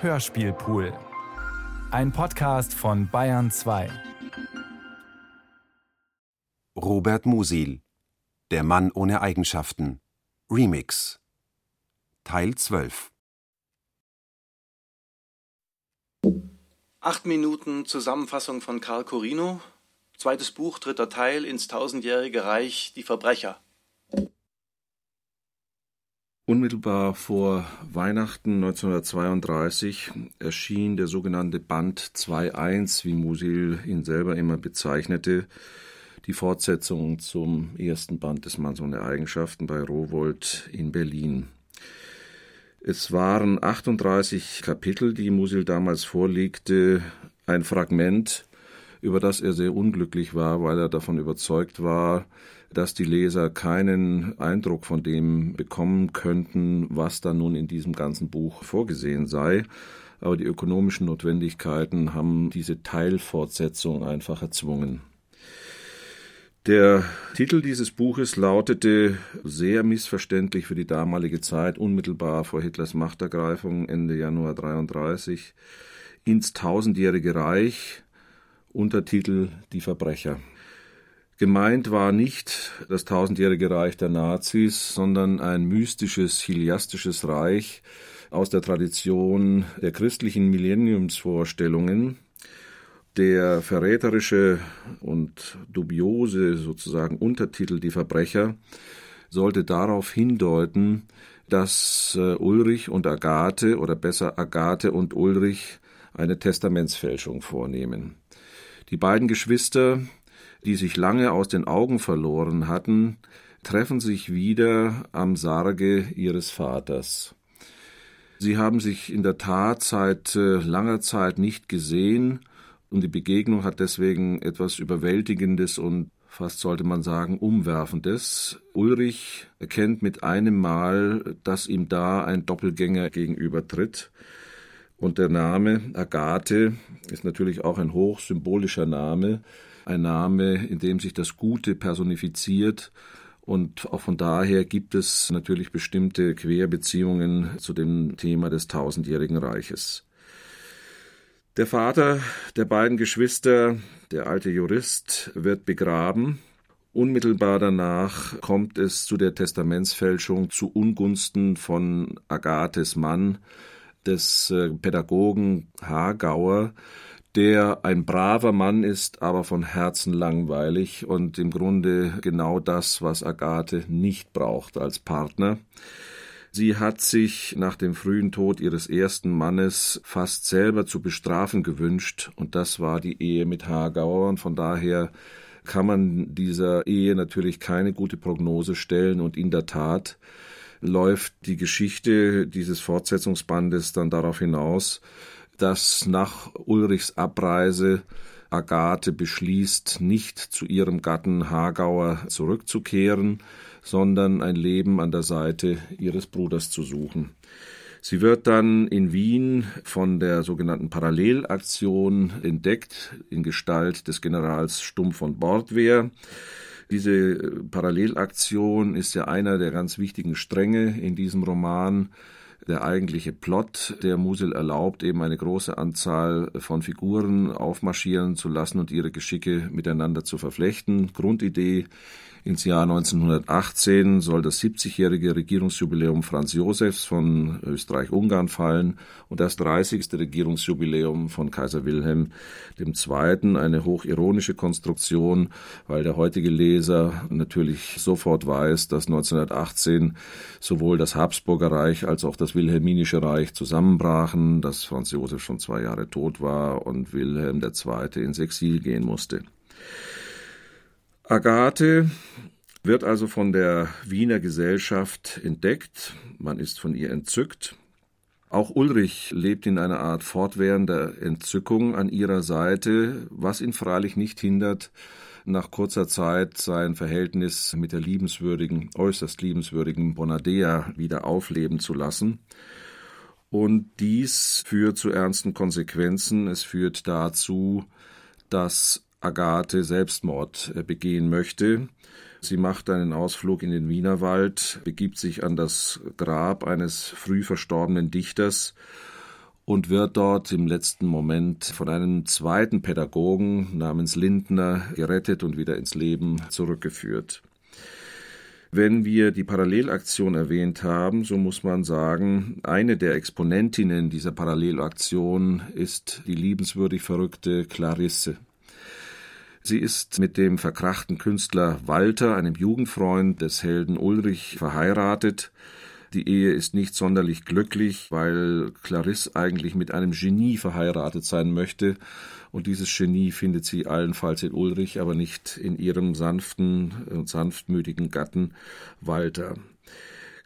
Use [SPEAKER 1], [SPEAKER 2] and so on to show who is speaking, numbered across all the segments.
[SPEAKER 1] Hörspielpool. Ein Podcast von Bayern 2.
[SPEAKER 2] Robert Musil Der Mann ohne Eigenschaften Remix Teil 12
[SPEAKER 3] Acht Minuten Zusammenfassung von Karl Corino, zweites Buch, dritter Teil ins tausendjährige Reich Die Verbrecher.
[SPEAKER 4] Unmittelbar vor Weihnachten 1932 erschien der sogenannte Band 2.1, wie Musil ihn selber immer bezeichnete, die Fortsetzung zum ersten Band des Manns ohne Eigenschaften bei Rowold in Berlin. Es waren 38 Kapitel, die Musil damals vorlegte, ein Fragment, über das er sehr unglücklich war, weil er davon überzeugt war, dass die Leser keinen Eindruck von dem bekommen könnten, was da nun in diesem ganzen Buch vorgesehen sei. Aber die ökonomischen Notwendigkeiten haben diese Teilfortsetzung einfach erzwungen. Der Titel dieses Buches lautete sehr missverständlich für die damalige Zeit, unmittelbar vor Hitlers Machtergreifung Ende Januar 33, ins tausendjährige Reich, Untertitel Die Verbrecher. Gemeint war nicht das tausendjährige Reich der Nazis, sondern ein mystisches, chiliastisches Reich aus der Tradition der christlichen Millenniumsvorstellungen. Der verräterische und dubiose sozusagen Untertitel Die Verbrecher sollte darauf hindeuten, dass äh, Ulrich und Agathe oder besser Agathe und Ulrich eine Testamentsfälschung vornehmen. Die beiden Geschwister die sich lange aus den Augen verloren hatten, treffen sich wieder am Sarge ihres Vaters. Sie haben sich in der Tat seit äh, langer Zeit nicht gesehen, und die Begegnung hat deswegen etwas Überwältigendes und fast sollte man sagen Umwerfendes. Ulrich erkennt mit einem Mal, dass ihm da ein Doppelgänger gegenübertritt. Und der Name Agathe ist natürlich auch ein hochsymbolischer Name ein Name, in dem sich das Gute personifiziert. Und auch von daher gibt es natürlich bestimmte Querbeziehungen zu dem Thema des tausendjährigen Reiches. Der Vater der beiden Geschwister, der alte Jurist, wird begraben. Unmittelbar danach kommt es zu der Testamentsfälschung zu Ungunsten von Agathes Mann, des äh, Pädagogen Hagauer, der ein braver Mann ist, aber von Herzen langweilig und im Grunde genau das, was Agathe nicht braucht als Partner. Sie hat sich nach dem frühen Tod ihres ersten Mannes fast selber zu bestrafen gewünscht, und das war die Ehe mit Hagauer, und von daher kann man dieser Ehe natürlich keine gute Prognose stellen, und in der Tat läuft die Geschichte dieses Fortsetzungsbandes dann darauf hinaus, dass nach Ulrichs Abreise Agathe beschließt, nicht zu ihrem Gatten Hagauer zurückzukehren, sondern ein Leben an der Seite ihres Bruders zu suchen. Sie wird dann in Wien von der sogenannten Parallelaktion entdeckt in Gestalt des Generals Stumm von Bordwehr. Diese Parallelaktion ist ja einer der ganz wichtigen Stränge in diesem Roman, der eigentliche Plot der Musil erlaubt, eben eine große Anzahl von Figuren aufmarschieren zu lassen und ihre Geschicke miteinander zu verflechten. Grundidee ins Jahr 1918 soll das 70-jährige Regierungsjubiläum Franz Josefs von Österreich-Ungarn fallen und das 30. Regierungsjubiläum von Kaiser Wilhelm II. Eine hochironische Konstruktion, weil der heutige Leser natürlich sofort weiß, dass 1918 sowohl das Habsburger Reich als auch das Wilhelminische Reich zusammenbrachen, dass Franz Josef schon zwei Jahre tot war und Wilhelm II. ins Exil gehen musste. Agathe wird also von der Wiener Gesellschaft entdeckt, man ist von ihr entzückt. Auch Ulrich lebt in einer Art fortwährender Entzückung an ihrer Seite, was ihn freilich nicht hindert, nach kurzer Zeit sein Verhältnis mit der liebenswürdigen, äußerst liebenswürdigen Bonadea wieder aufleben zu lassen. Und dies führt zu ernsten Konsequenzen. Es führt dazu, dass Agathe Selbstmord äh, begehen möchte. Sie macht einen Ausflug in den Wienerwald, begibt sich an das Grab eines früh verstorbenen Dichters und wird dort im letzten Moment von einem zweiten Pädagogen namens Lindner gerettet und wieder ins Leben zurückgeführt. Wenn wir die Parallelaktion erwähnt haben, so muss man sagen, eine der Exponentinnen dieser Parallelaktion ist die liebenswürdig verrückte Clarisse. Sie ist mit dem verkrachten Künstler Walter, einem Jugendfreund des Helden Ulrich, verheiratet. Die Ehe ist nicht sonderlich glücklich, weil Clarisse eigentlich mit einem Genie verheiratet sein möchte. Und dieses Genie findet sie allenfalls in Ulrich, aber nicht in ihrem sanften und sanftmütigen Gatten Walter.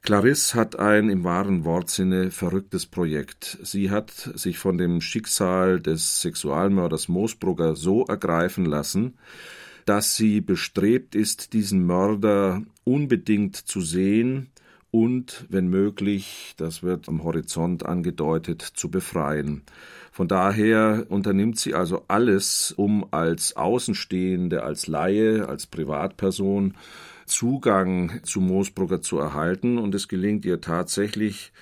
[SPEAKER 4] Clarisse hat ein im wahren Wortsinne verrücktes Projekt. Sie hat sich von dem Schicksal des Sexualmörders Moosbrugger so ergreifen lassen, dass sie bestrebt ist, diesen Mörder unbedingt zu sehen und, wenn möglich, das wird am Horizont angedeutet, zu befreien. Von daher unternimmt sie also alles, um als Außenstehende, als Laie, als Privatperson Zugang zu Moosbrugger zu erhalten. Und es gelingt ihr tatsächlich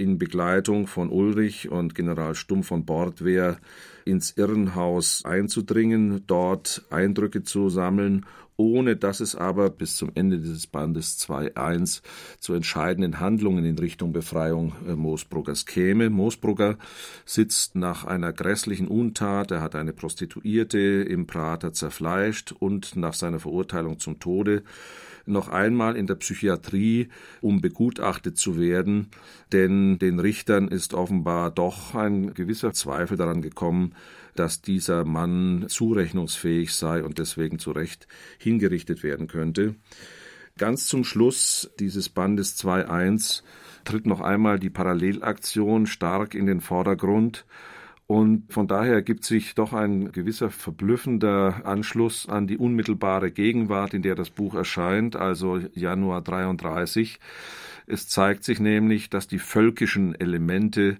[SPEAKER 4] in Begleitung von Ulrich und General Stumm von Bordwehr ins Irrenhaus einzudringen, dort Eindrücke zu sammeln ohne dass es aber bis zum Ende dieses Bandes 2.1 zu entscheidenden Handlungen in Richtung Befreiung äh, Moosbruggers käme. Moosbrugger sitzt nach einer grässlichen Untat, er hat eine Prostituierte im Prater zerfleischt und nach seiner Verurteilung zum Tode noch einmal in der Psychiatrie, um begutachtet zu werden, denn den Richtern ist offenbar doch ein gewisser Zweifel daran gekommen, dass dieser Mann zurechnungsfähig sei und deswegen zu Recht hingerichtet werden könnte. Ganz zum Schluss dieses Bandes 2.1 tritt noch einmal die Parallelaktion stark in den Vordergrund und von daher ergibt sich doch ein gewisser verblüffender Anschluss an die unmittelbare Gegenwart, in der das Buch erscheint, also Januar 33. Es zeigt sich nämlich, dass die völkischen Elemente,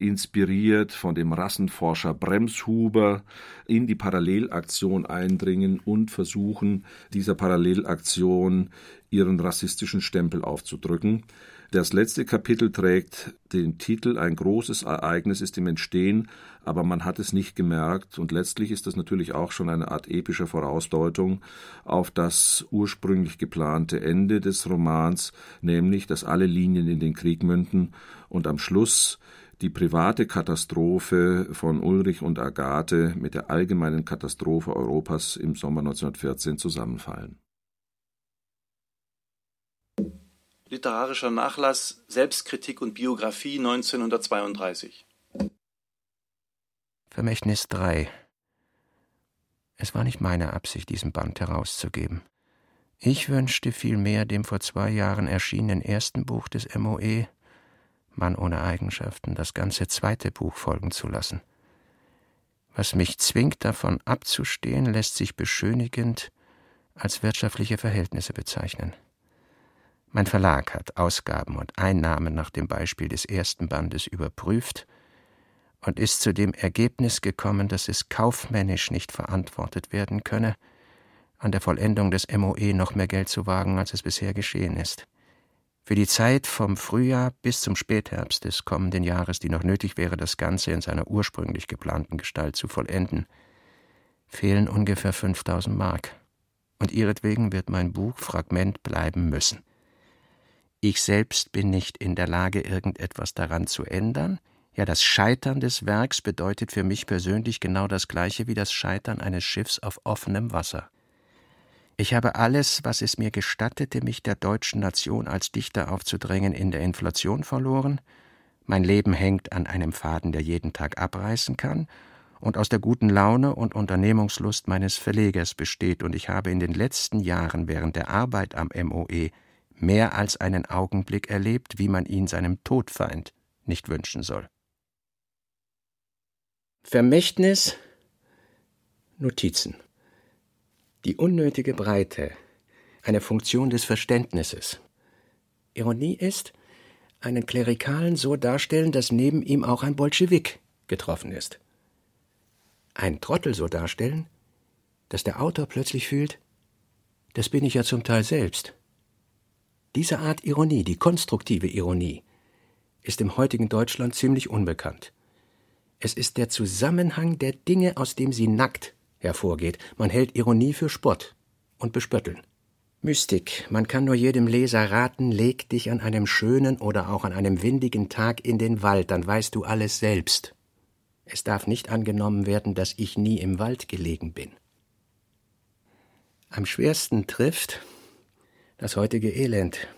[SPEAKER 4] inspiriert von dem Rassenforscher Bremshuber, in die Parallelaktion eindringen und versuchen, dieser Parallelaktion ihren rassistischen Stempel aufzudrücken. Das letzte Kapitel trägt den Titel Ein großes Ereignis ist im Entstehen, aber man hat es nicht gemerkt und letztlich ist das natürlich auch schon eine Art epische Vorausdeutung auf das ursprünglich geplante Ende des Romans, nämlich dass alle Linien in den Krieg münden und am Schluss die private Katastrophe von Ulrich und Agathe mit der allgemeinen Katastrophe Europas im Sommer 1914 zusammenfallen.
[SPEAKER 3] Literarischer Nachlass Selbstkritik und Biografie 1932.
[SPEAKER 5] Vermächtnis 3 Es war nicht meine Absicht, diesen Band herauszugeben. Ich wünschte vielmehr dem vor zwei Jahren erschienenen ersten Buch des MOE, Mann ohne Eigenschaften, das ganze zweite Buch folgen zu lassen. Was mich zwingt, davon abzustehen, lässt sich beschönigend als wirtschaftliche Verhältnisse bezeichnen. Mein Verlag hat Ausgaben und Einnahmen nach dem Beispiel des ersten Bandes überprüft und ist zu dem Ergebnis gekommen, dass es kaufmännisch nicht verantwortet werden könne, an der Vollendung des MOE noch mehr Geld zu wagen, als es bisher geschehen ist. Für die Zeit vom Frühjahr bis zum Spätherbst des kommenden Jahres, die noch nötig wäre, das Ganze in seiner ursprünglich geplanten Gestalt zu vollenden, fehlen ungefähr 5000 Mark. Und ihretwegen wird mein Buch Fragment bleiben müssen. Ich selbst bin nicht in der Lage, irgendetwas daran zu ändern. Ja, das Scheitern des Werks bedeutet für mich persönlich genau das gleiche wie das Scheitern eines Schiffs auf offenem Wasser. Ich habe alles, was es mir gestattete, mich der deutschen Nation als Dichter aufzudrängen, in der Inflation verloren. Mein Leben hängt an einem Faden, der jeden Tag abreißen kann und aus der guten Laune und Unternehmungslust meines Verlegers besteht, und ich habe in den letzten Jahren während der Arbeit am MOE mehr als einen Augenblick erlebt, wie man ihn seinem Todfeind nicht wünschen soll. Vermächtnis Notizen Die unnötige Breite, eine Funktion des Verständnisses. Ironie ist, einen Klerikalen so darstellen, dass neben ihm auch ein Bolschewik getroffen ist. Ein Trottel so darstellen, dass der Autor plötzlich fühlt, das bin ich ja zum Teil selbst. Diese Art Ironie, die konstruktive Ironie, ist im heutigen Deutschland ziemlich unbekannt. Es ist der Zusammenhang der Dinge, aus dem sie nackt hervorgeht. Man hält Ironie für Spott und Bespötteln. Mystik. Man kann nur jedem Leser raten, leg dich an einem schönen oder auch an einem windigen Tag in den Wald, dann weißt du alles selbst. Es darf nicht angenommen werden, dass ich nie im Wald gelegen bin. Am schwersten trifft das heutige Elend.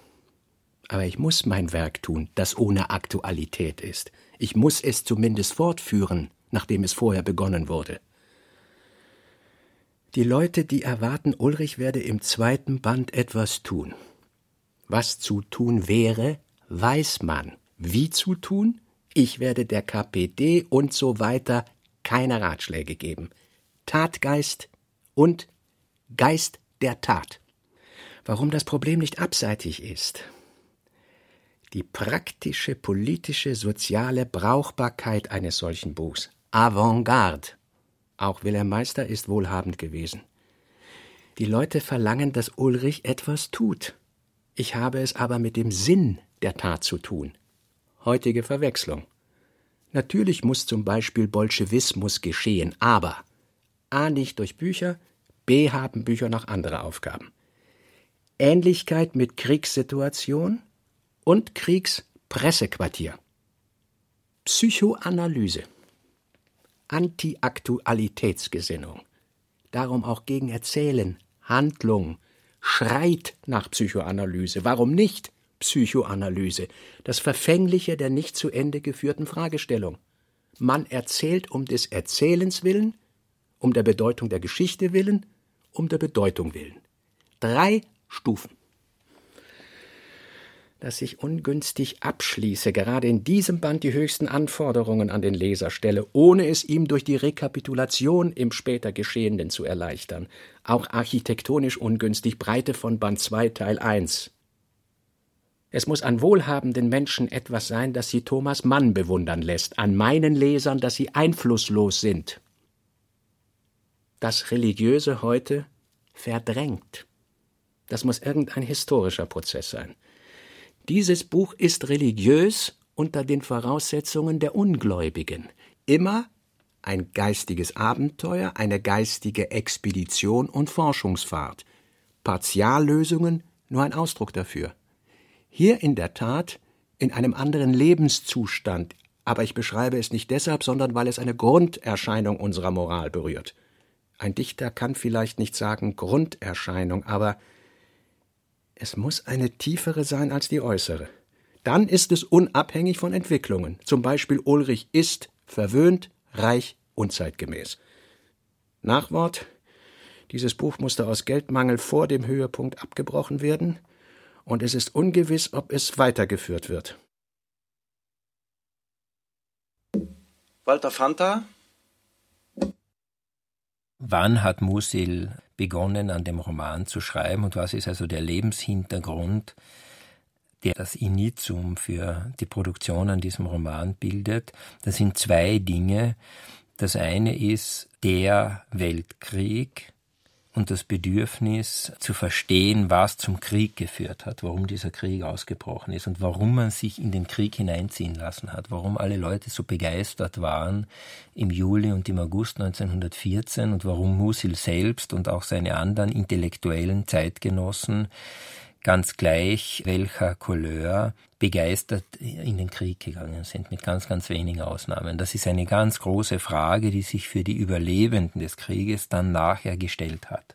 [SPEAKER 5] Aber ich muss mein Werk tun, das ohne Aktualität ist. Ich muss es zumindest fortführen, nachdem es vorher begonnen wurde. Die Leute, die erwarten, Ulrich werde im zweiten Band etwas tun. Was zu tun wäre, weiß man. Wie zu tun? Ich werde der KPD und so weiter keine Ratschläge geben. Tatgeist und Geist der Tat. Warum das Problem nicht abseitig ist? Die praktische, politische, soziale Brauchbarkeit eines solchen Buchs. Avantgarde auch Wilhelm Meister ist wohlhabend gewesen. Die Leute verlangen, dass Ulrich etwas tut. Ich habe es aber mit dem Sinn der Tat zu tun. Heutige Verwechslung. Natürlich muss zum Beispiel Bolschewismus geschehen, aber A nicht durch Bücher, B haben Bücher noch andere Aufgaben. Ähnlichkeit mit Kriegssituation und Kriegspressequartier. Psychoanalyse. Anti-Aktualitätsgesinnung. Darum auch gegen Erzählen, Handlung, schreit nach Psychoanalyse. Warum nicht Psychoanalyse? Das Verfängliche der nicht zu Ende geführten Fragestellung. Man erzählt um des Erzählens willen, um der Bedeutung der Geschichte willen, um der Bedeutung willen. Drei Stufen dass ich ungünstig abschließe, gerade in diesem Band die höchsten Anforderungen an den Leser stelle, ohne es ihm durch die Rekapitulation im später Geschehenen zu erleichtern. Auch architektonisch ungünstig Breite von Band 2 Teil 1. Es muss an wohlhabenden Menschen etwas sein, das sie Thomas Mann bewundern lässt, an meinen Lesern, dass sie einflusslos sind. Das Religiöse heute verdrängt. Das muss irgendein historischer Prozess sein. Dieses Buch ist religiös unter den Voraussetzungen der Ungläubigen. Immer ein geistiges Abenteuer, eine geistige Expedition und Forschungsfahrt. Partiallösungen nur ein Ausdruck dafür. Hier in der Tat in einem anderen Lebenszustand, aber ich beschreibe es nicht deshalb, sondern weil es eine Grunderscheinung unserer Moral berührt. Ein Dichter kann vielleicht nicht sagen Grunderscheinung, aber es muss eine tiefere sein als die äußere. Dann ist es unabhängig von Entwicklungen. Zum Beispiel Ulrich ist verwöhnt, reich, unzeitgemäß. Nachwort dieses Buch musste aus Geldmangel vor dem Höhepunkt abgebrochen werden, und es ist ungewiss, ob es weitergeführt wird.
[SPEAKER 3] Walter Fanta
[SPEAKER 6] Wann hat Musil begonnen, an dem Roman zu schreiben und was ist also der Lebenshintergrund, der das Initium für die Produktion an diesem Roman bildet. Das sind zwei Dinge. Das eine ist der Weltkrieg, und das Bedürfnis zu verstehen, was zum Krieg geführt hat, warum dieser Krieg ausgebrochen ist und warum man sich in den Krieg hineinziehen lassen hat, warum alle Leute so begeistert waren im Juli und im August 1914 und warum Musil selbst und auch seine anderen intellektuellen Zeitgenossen ganz gleich welcher Couleur begeistert in den Krieg gegangen sind, mit ganz, ganz wenigen Ausnahmen. Das ist eine ganz große Frage, die sich für die Überlebenden des Krieges dann nachher gestellt hat.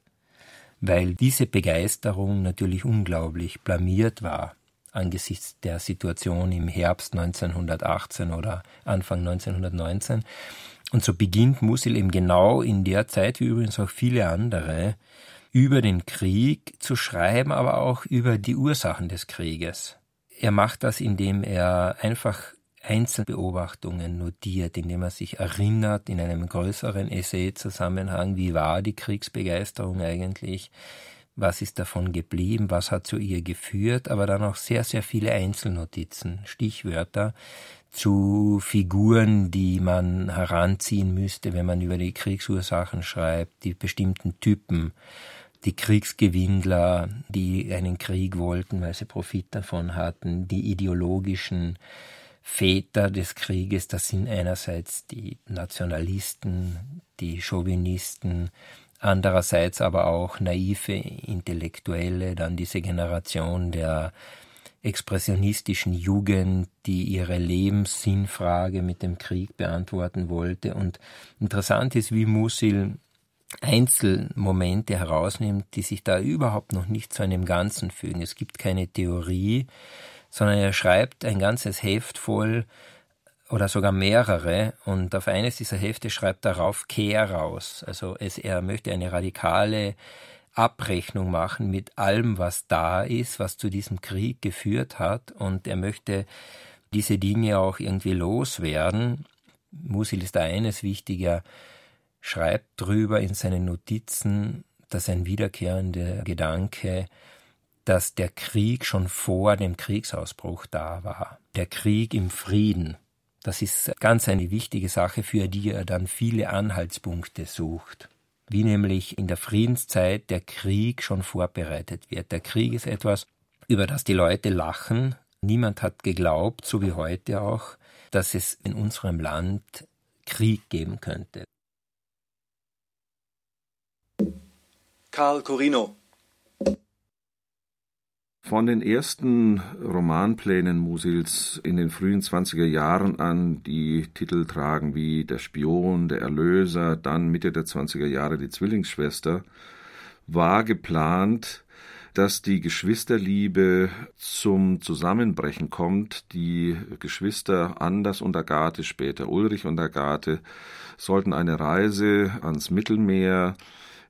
[SPEAKER 6] Weil diese Begeisterung natürlich unglaublich blamiert war angesichts der Situation im Herbst 1918 oder Anfang 1919. Und so beginnt Musil eben genau in der Zeit, wie übrigens auch viele andere, über den Krieg zu schreiben, aber auch über die Ursachen des Krieges. Er macht das, indem er einfach Einzelbeobachtungen notiert, indem er sich erinnert in einem größeren Essay-Zusammenhang, wie war die Kriegsbegeisterung eigentlich, was ist davon geblieben, was hat zu ihr geführt, aber dann auch sehr, sehr viele Einzelnotizen, Stichwörter zu Figuren, die man heranziehen müsste, wenn man über die Kriegsursachen schreibt, die bestimmten Typen die Kriegsgewinnler, die einen Krieg wollten, weil sie Profit davon hatten, die ideologischen Väter des Krieges, das sind einerseits die Nationalisten, die Chauvinisten, andererseits aber auch naive Intellektuelle, dann diese Generation der expressionistischen Jugend, die ihre Lebenssinnfrage mit dem Krieg beantworten wollte. Und interessant ist, wie Musil Einzelmomente herausnimmt, die sich da überhaupt noch nicht zu einem Ganzen fügen. Es gibt keine Theorie, sondern er schreibt ein ganzes Heft voll oder sogar mehrere und auf eines dieser Hefte schreibt er rauf Kehr raus. Also es, er möchte eine radikale Abrechnung machen mit allem, was da ist, was zu diesem Krieg geführt hat und er möchte diese Dinge auch irgendwie loswerden. Musil ist da eines wichtiger, schreibt drüber in seinen Notizen, dass ein wiederkehrender Gedanke dass der Krieg schon vor dem Kriegsausbruch da war. Der Krieg im Frieden. Das ist ganz eine wichtige Sache, für die er dann viele Anhaltspunkte sucht. Wie nämlich in der Friedenszeit der Krieg schon vorbereitet wird. Der Krieg ist etwas, über das die Leute lachen. Niemand hat geglaubt, so wie heute auch, dass es in unserem Land Krieg geben könnte.
[SPEAKER 3] Karl Corino
[SPEAKER 4] von den ersten Romanplänen Musils in den frühen 20er Jahren an, die Titel tragen wie Der Spion, Der Erlöser, dann Mitte der 20er Jahre Die Zwillingsschwester, war geplant, dass die Geschwisterliebe zum Zusammenbrechen kommt. Die Geschwister Anders und Agathe, später Ulrich und Agathe, sollten eine Reise ans Mittelmeer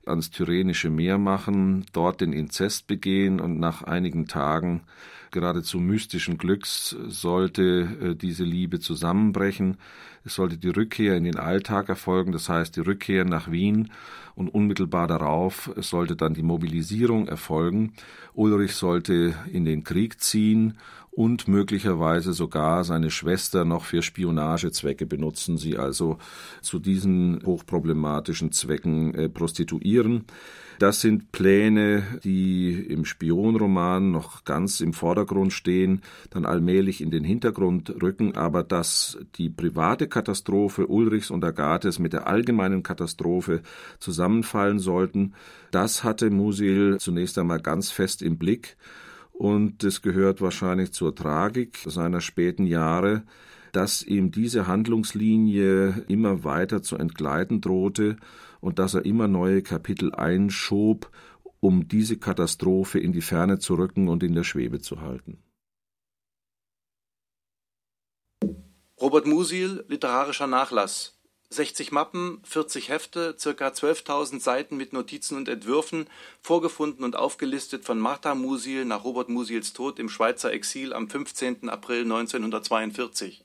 [SPEAKER 4] ans Tyrrhenische Meer machen, dort den Inzest begehen und nach einigen Tagen geradezu mystischen Glücks sollte äh, diese Liebe zusammenbrechen. Es sollte die Rückkehr in den Alltag erfolgen, das heißt die Rückkehr nach Wien und unmittelbar darauf sollte dann die Mobilisierung erfolgen. Ulrich sollte in den Krieg ziehen und möglicherweise sogar seine Schwester noch für Spionagezwecke benutzen, sie also zu diesen hochproblematischen Zwecken äh, prostituieren. Das sind Pläne, die im Spionroman noch ganz im Vordergrund stehen, dann allmählich in den Hintergrund rücken, aber dass die private Katastrophe Ulrichs und Agathes mit der allgemeinen Katastrophe zusammenfallen sollten, das hatte Musil zunächst einmal ganz fest im Blick und es gehört wahrscheinlich zur Tragik seiner späten Jahre, dass ihm diese Handlungslinie immer weiter zu entgleiten drohte und dass er immer neue Kapitel einschob, um diese Katastrophe in die Ferne zu rücken und in der Schwebe zu halten.
[SPEAKER 3] Robert Musil, literarischer Nachlass 60 Mappen, 40 Hefte, ca. 12.000 Seiten mit Notizen und Entwürfen, vorgefunden und aufgelistet von Martha Musil nach Robert Musils Tod im Schweizer Exil am 15. April 1942.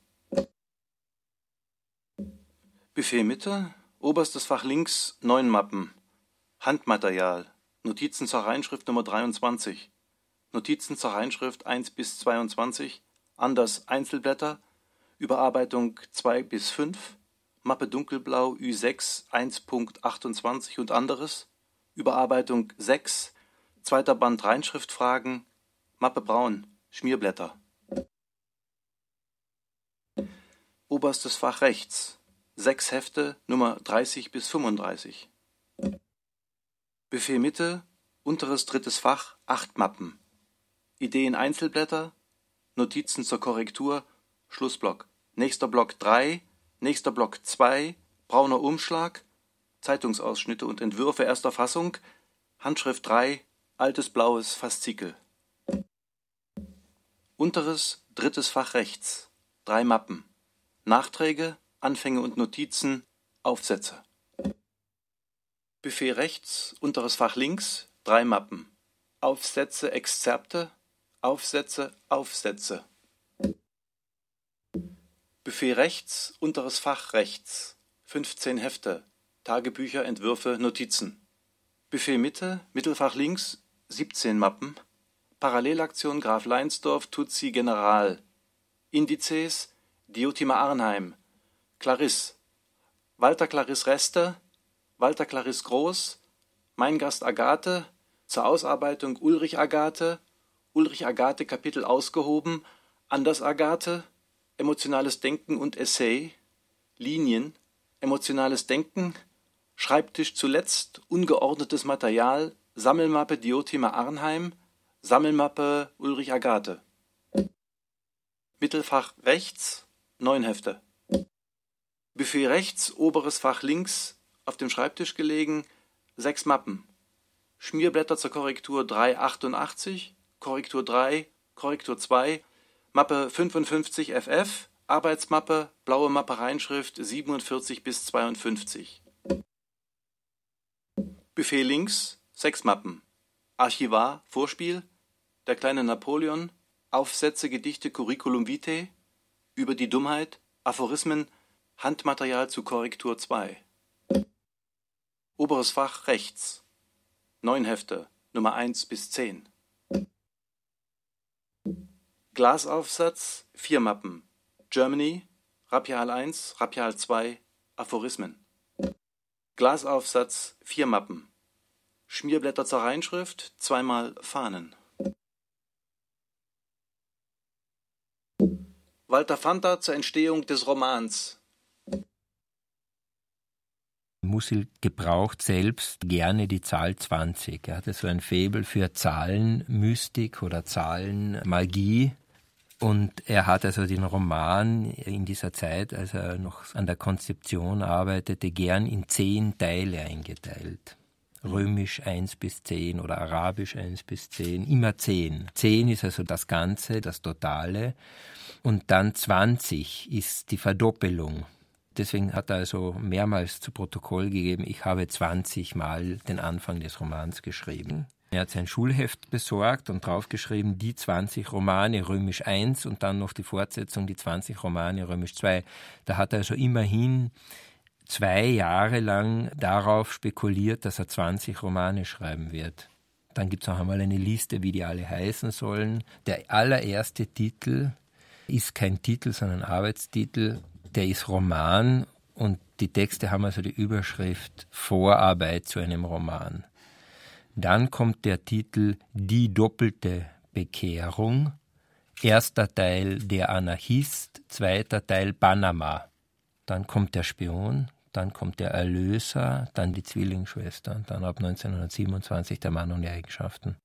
[SPEAKER 3] Buffet Mitte, oberstes Fach links, neun Mappen. Handmaterial, Notizen zur Reinschrift Nummer 23, Notizen zur Reinschrift 1 bis 22, anders Einzelblätter, Überarbeitung 2 bis 5, Mappe Dunkelblau Ü6 1.28 und anderes, Überarbeitung 6, zweiter Band Reinschriftfragen, Mappe Braun, Schmierblätter. Oberstes Fach rechts, sechs Hefte, Nummer 30 bis 35. Buffet Mitte, unteres drittes Fach, acht Mappen. Ideen Einzelblätter, Notizen zur Korrektur, Schlussblock. Nächster Block 3, Nächster Block 2, brauner Umschlag, Zeitungsausschnitte und Entwürfe erster Fassung, Handschrift 3, altes blaues Faszikel. Unteres, drittes Fach rechts, drei Mappen. Nachträge, Anfänge und Notizen, Aufsätze. Buffet rechts, unteres Fach links, drei Mappen. Aufsätze, Exzerpte, Aufsätze, Aufsätze. Buffet rechts, unteres Fach rechts, 15 Hefte, Tagebücher, Entwürfe, Notizen. Buffet Mitte, Mittelfach links, 17 Mappen. Parallelaktion Graf Leinsdorf, Tutsi General. Indizes, Diotima Arnheim, Clarisse, Walter Clarisse Reste, Walter Clarisse Groß, Mein Gast Agathe, zur Ausarbeitung Ulrich Agathe, Ulrich Agathe Kapitel ausgehoben, Anders Agathe, emotionales Denken und Essay, Linien, emotionales Denken, Schreibtisch zuletzt, ungeordnetes Material, Sammelmappe Diotima Arnheim, Sammelmappe Ulrich Agathe. Mittelfach rechts, neun Hefte. Buffet rechts, oberes Fach links, auf dem Schreibtisch gelegen, sechs Mappen. Schmierblätter zur Korrektur 388, Korrektur 3, Korrektur 2, Mappe 55 FF, Arbeitsmappe, blaue Mappe Reinschrift 47 bis 52. Buffet links, sechs Mappen. Archivar, Vorspiel, Der kleine Napoleon, Aufsätze, Gedichte, Curriculum vitae, Über die Dummheit, Aphorismen, Handmaterial zu Korrektur 2. Oberes Fach rechts. Neun Hefte, Nummer 1 bis 10. Glasaufsatz, vier Mappen. Germany, Rapial 1, Rapial 2, Aphorismen. Glasaufsatz, vier Mappen. Schmierblätter zur Reinschrift, zweimal Fahnen. Walter Fanta zur Entstehung des Romans.
[SPEAKER 6] Musil gebraucht selbst gerne die Zahl 20. Er hatte so ein Faible für Zahlenmystik oder Zahlenmagie. Und er hat also den Roman in dieser Zeit, als er noch an der Konzeption arbeitete, gern in zehn Teile eingeteilt. Römisch 1 bis 10 oder Arabisch 1 bis 10, immer 10. 10 ist also das Ganze, das Totale. Und dann 20 ist die Verdoppelung. Deswegen hat er also mehrmals zu Protokoll gegeben, ich habe 20 Mal den Anfang des Romans geschrieben. Er hat sein Schulheft besorgt und draufgeschrieben, die 20 Romane Römisch 1 und dann noch die Fortsetzung, die 20 Romane Römisch 2. Da hat er also immerhin zwei Jahre lang darauf spekuliert, dass er 20 Romane schreiben wird. Dann gibt es auch einmal eine Liste, wie die alle heißen sollen. Der allererste Titel ist kein Titel, sondern Arbeitstitel. Der ist Roman und die Texte haben also die Überschrift Vorarbeit zu einem Roman. Dann kommt der Titel Die doppelte Bekehrung. Erster Teil Der Anarchist, zweiter Teil Panama. Dann kommt der Spion, dann kommt der Erlöser, dann die Zwillingsschwester und dann ab 1927 der Mann und die Eigenschaften.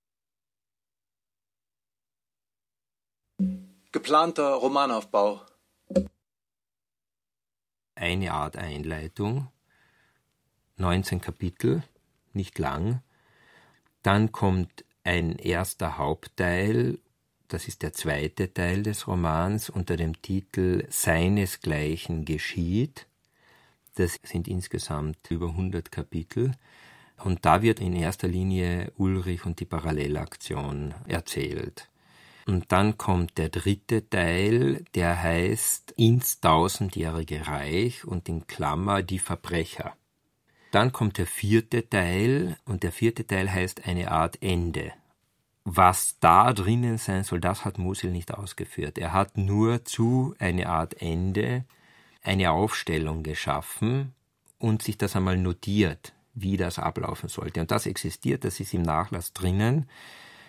[SPEAKER 3] Geplanter Romanaufbau.
[SPEAKER 6] Eine Art Einleitung, 19 Kapitel, nicht lang, dann kommt ein erster Hauptteil, das ist der zweite Teil des Romans unter dem Titel Seinesgleichen geschieht. Das sind insgesamt über 100 Kapitel. Und da wird in erster Linie Ulrich und die Parallelaktion erzählt. Und dann kommt der dritte Teil, der heißt Ins tausendjährige Reich und in Klammer die Verbrecher. Dann kommt der vierte Teil und der vierte Teil heißt eine Art Ende. Was da drinnen sein soll, das hat Musil nicht ausgeführt. Er hat nur zu eine Art Ende eine Aufstellung geschaffen und sich das einmal notiert, wie das ablaufen sollte. Und das existiert, das ist im Nachlass drinnen.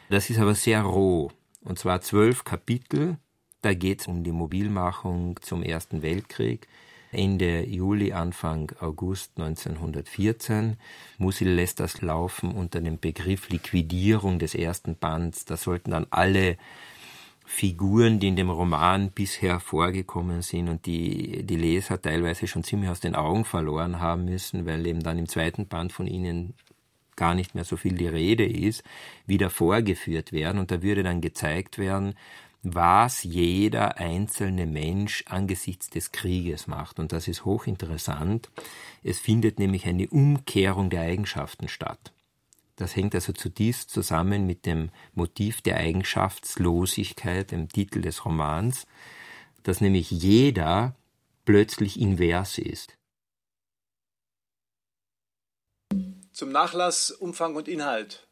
[SPEAKER 6] Das ist aber sehr roh. Und zwar zwölf Kapitel. Da geht es um die Mobilmachung zum Ersten Weltkrieg. Ende Juli, Anfang August 1914. Musil lässt das laufen unter dem Begriff Liquidierung des ersten Bands. Da sollten dann alle Figuren, die in dem Roman bisher vorgekommen sind und die die Leser teilweise schon ziemlich aus den Augen verloren haben müssen, weil eben dann im zweiten Band von ihnen gar nicht mehr so viel die Rede ist, wieder vorgeführt werden und da würde dann gezeigt werden, was jeder einzelne Mensch angesichts des Krieges macht. Und das ist hochinteressant. Es findet nämlich eine Umkehrung der Eigenschaften statt. Das hängt also zutiefst zusammen mit dem Motiv der Eigenschaftslosigkeit, dem Titel des Romans, dass nämlich jeder plötzlich invers ist.
[SPEAKER 3] Zum Nachlass Umfang und Inhalt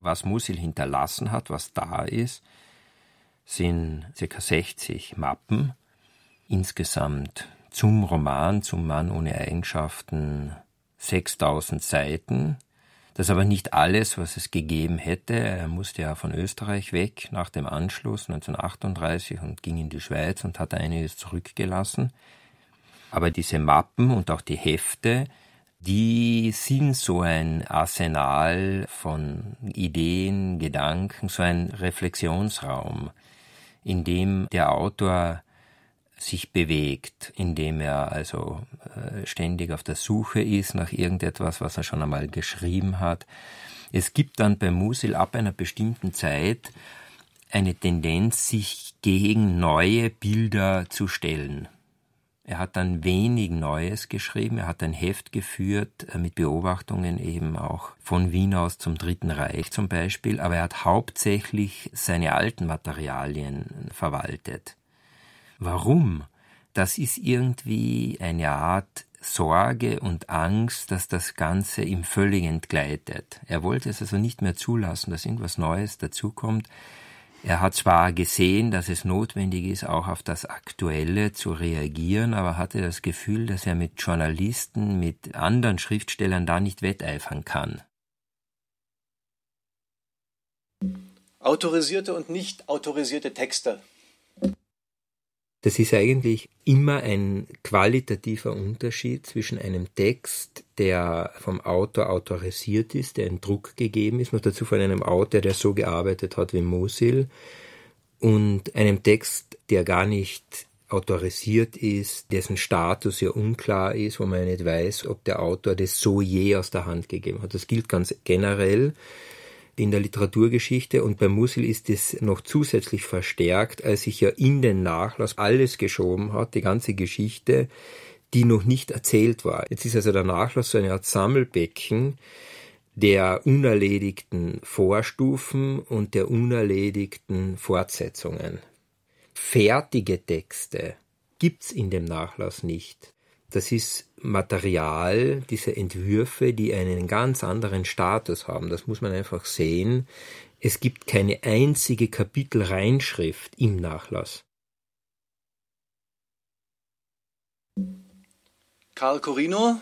[SPEAKER 6] was Musil hinterlassen hat, was da ist, sind ca. 60 Mappen, insgesamt zum Roman, zum Mann ohne Eigenschaften 6000 Seiten. Das ist aber nicht alles, was es gegeben hätte. Er musste ja von Österreich weg nach dem Anschluss 1938 und ging in die Schweiz und hat einiges zurückgelassen. Aber diese Mappen und auch die Hefte, die sind so ein Arsenal von Ideen, Gedanken, so ein Reflexionsraum, in dem der Autor sich bewegt, indem er also äh, ständig auf der Suche ist nach irgendetwas, was er schon einmal geschrieben hat. Es gibt dann bei Musil ab einer bestimmten Zeit eine Tendenz, sich gegen neue Bilder zu stellen. Er hat dann wenig Neues geschrieben. Er hat ein Heft geführt äh, mit Beobachtungen eben auch von Wien aus zum Dritten Reich zum Beispiel. Aber er hat hauptsächlich seine alten Materialien verwaltet. Warum? Das ist irgendwie eine Art Sorge und Angst, dass das Ganze ihm völlig entgleitet. Er wollte es also nicht mehr zulassen, dass irgendwas Neues dazukommt. Er hat zwar gesehen, dass es notwendig ist, auch auf das Aktuelle zu reagieren, aber hatte das Gefühl, dass er mit Journalisten, mit anderen Schriftstellern da nicht wetteifern kann.
[SPEAKER 3] Autorisierte und nicht autorisierte Texte
[SPEAKER 6] das ist eigentlich immer ein qualitativer Unterschied zwischen einem Text, der vom Autor autorisiert ist, der in Druck gegeben ist, noch dazu von einem Autor, der so gearbeitet hat wie Musil, und einem Text, der gar nicht autorisiert ist, dessen Status ja unklar ist, wo man nicht weiß, ob der Autor das so je aus der Hand gegeben hat. Das gilt ganz generell in der Literaturgeschichte und bei Musil ist es noch zusätzlich verstärkt, als sich ja in den Nachlass alles geschoben hat, die ganze Geschichte, die noch nicht erzählt war. Jetzt ist also der Nachlass so eine Art Sammelbecken der unerledigten Vorstufen und der unerledigten Fortsetzungen. Fertige Texte gibt's in dem Nachlass nicht. Das ist Material, diese Entwürfe, die einen ganz anderen Status haben. Das muss man einfach sehen. Es gibt keine einzige Kapitelreinschrift im Nachlass.
[SPEAKER 3] Karl Corino.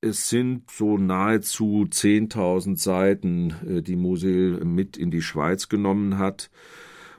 [SPEAKER 4] Es sind so nahezu 10.000 Seiten, äh, die Musil mit in die Schweiz genommen hat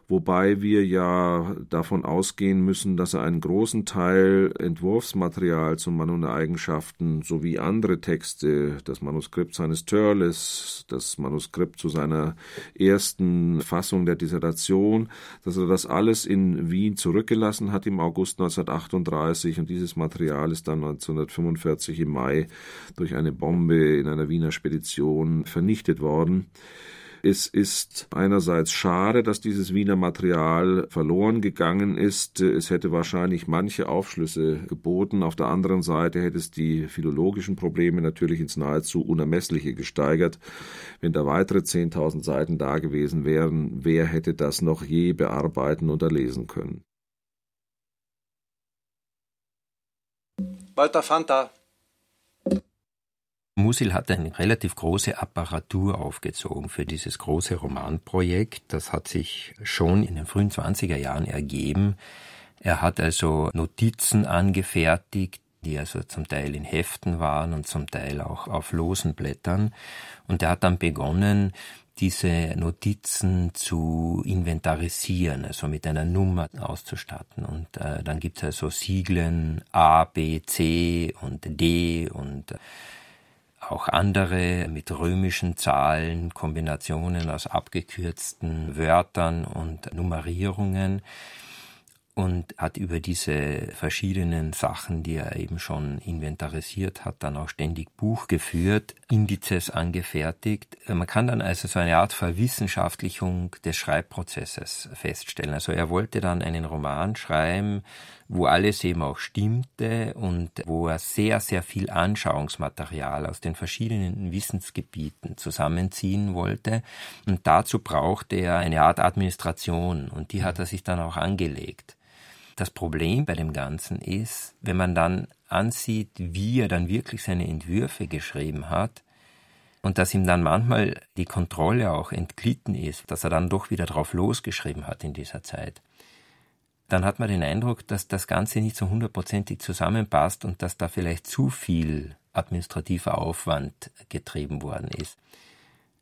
[SPEAKER 4] wobei wir ja davon ausgehen müssen, dass er einen großen Teil Entwurfsmaterial zum Mann und Eigenschaften sowie andere Texte, das Manuskript seines Törles, das Manuskript zu seiner ersten Fassung der Dissertation, dass er das alles in Wien zurückgelassen hat im August 1938 und dieses Material ist dann 1945 im Mai durch eine Bombe in einer Wiener Spedition vernichtet worden. Es ist einerseits schade, dass dieses Wiener Material verloren gegangen ist. Es hätte wahrscheinlich manche Aufschlüsse geboten. Auf der anderen Seite hätte es die philologischen Probleme natürlich ins nahezu Unermessliche gesteigert. Wenn da weitere 10.000 Seiten da gewesen wären, wer hätte das noch je bearbeiten und erlesen können?
[SPEAKER 3] Walter Fanta
[SPEAKER 6] Musil hat eine relativ große Apparatur aufgezogen für dieses große Romanprojekt. Das hat sich schon in den frühen 20er Jahren ergeben. Er hat also Notizen angefertigt, die also zum Teil in Heften waren und zum Teil auch auf losen Blättern. Und er hat dann begonnen, diese Notizen zu inventarisieren, also mit einer Nummer auszustatten. Und äh, dann gibt es also Sieglen A, B, C und D und äh, auch andere mit römischen Zahlen, Kombinationen aus abgekürzten Wörtern und Nummerierungen und hat über diese verschiedenen Sachen, die er eben schon inventarisiert hat, dann auch ständig Buch geführt, Indizes angefertigt. Man kann dann also so eine Art Verwissenschaftlichung des Schreibprozesses feststellen. Also er wollte dann einen Roman schreiben, wo alles eben auch stimmte und wo er sehr, sehr viel Anschauungsmaterial aus den verschiedenen Wissensgebieten zusammenziehen wollte. Und dazu brauchte er eine Art Administration und die hat er sich dann auch angelegt. Das Problem bei dem Ganzen ist, wenn man dann ansieht, wie er dann wirklich seine Entwürfe geschrieben hat, und dass ihm dann manchmal die Kontrolle auch entglitten ist, dass er dann doch wieder drauf losgeschrieben hat in dieser Zeit, dann hat man den Eindruck, dass das Ganze nicht so hundertprozentig zusammenpasst und dass da vielleicht zu viel administrativer Aufwand getrieben worden ist.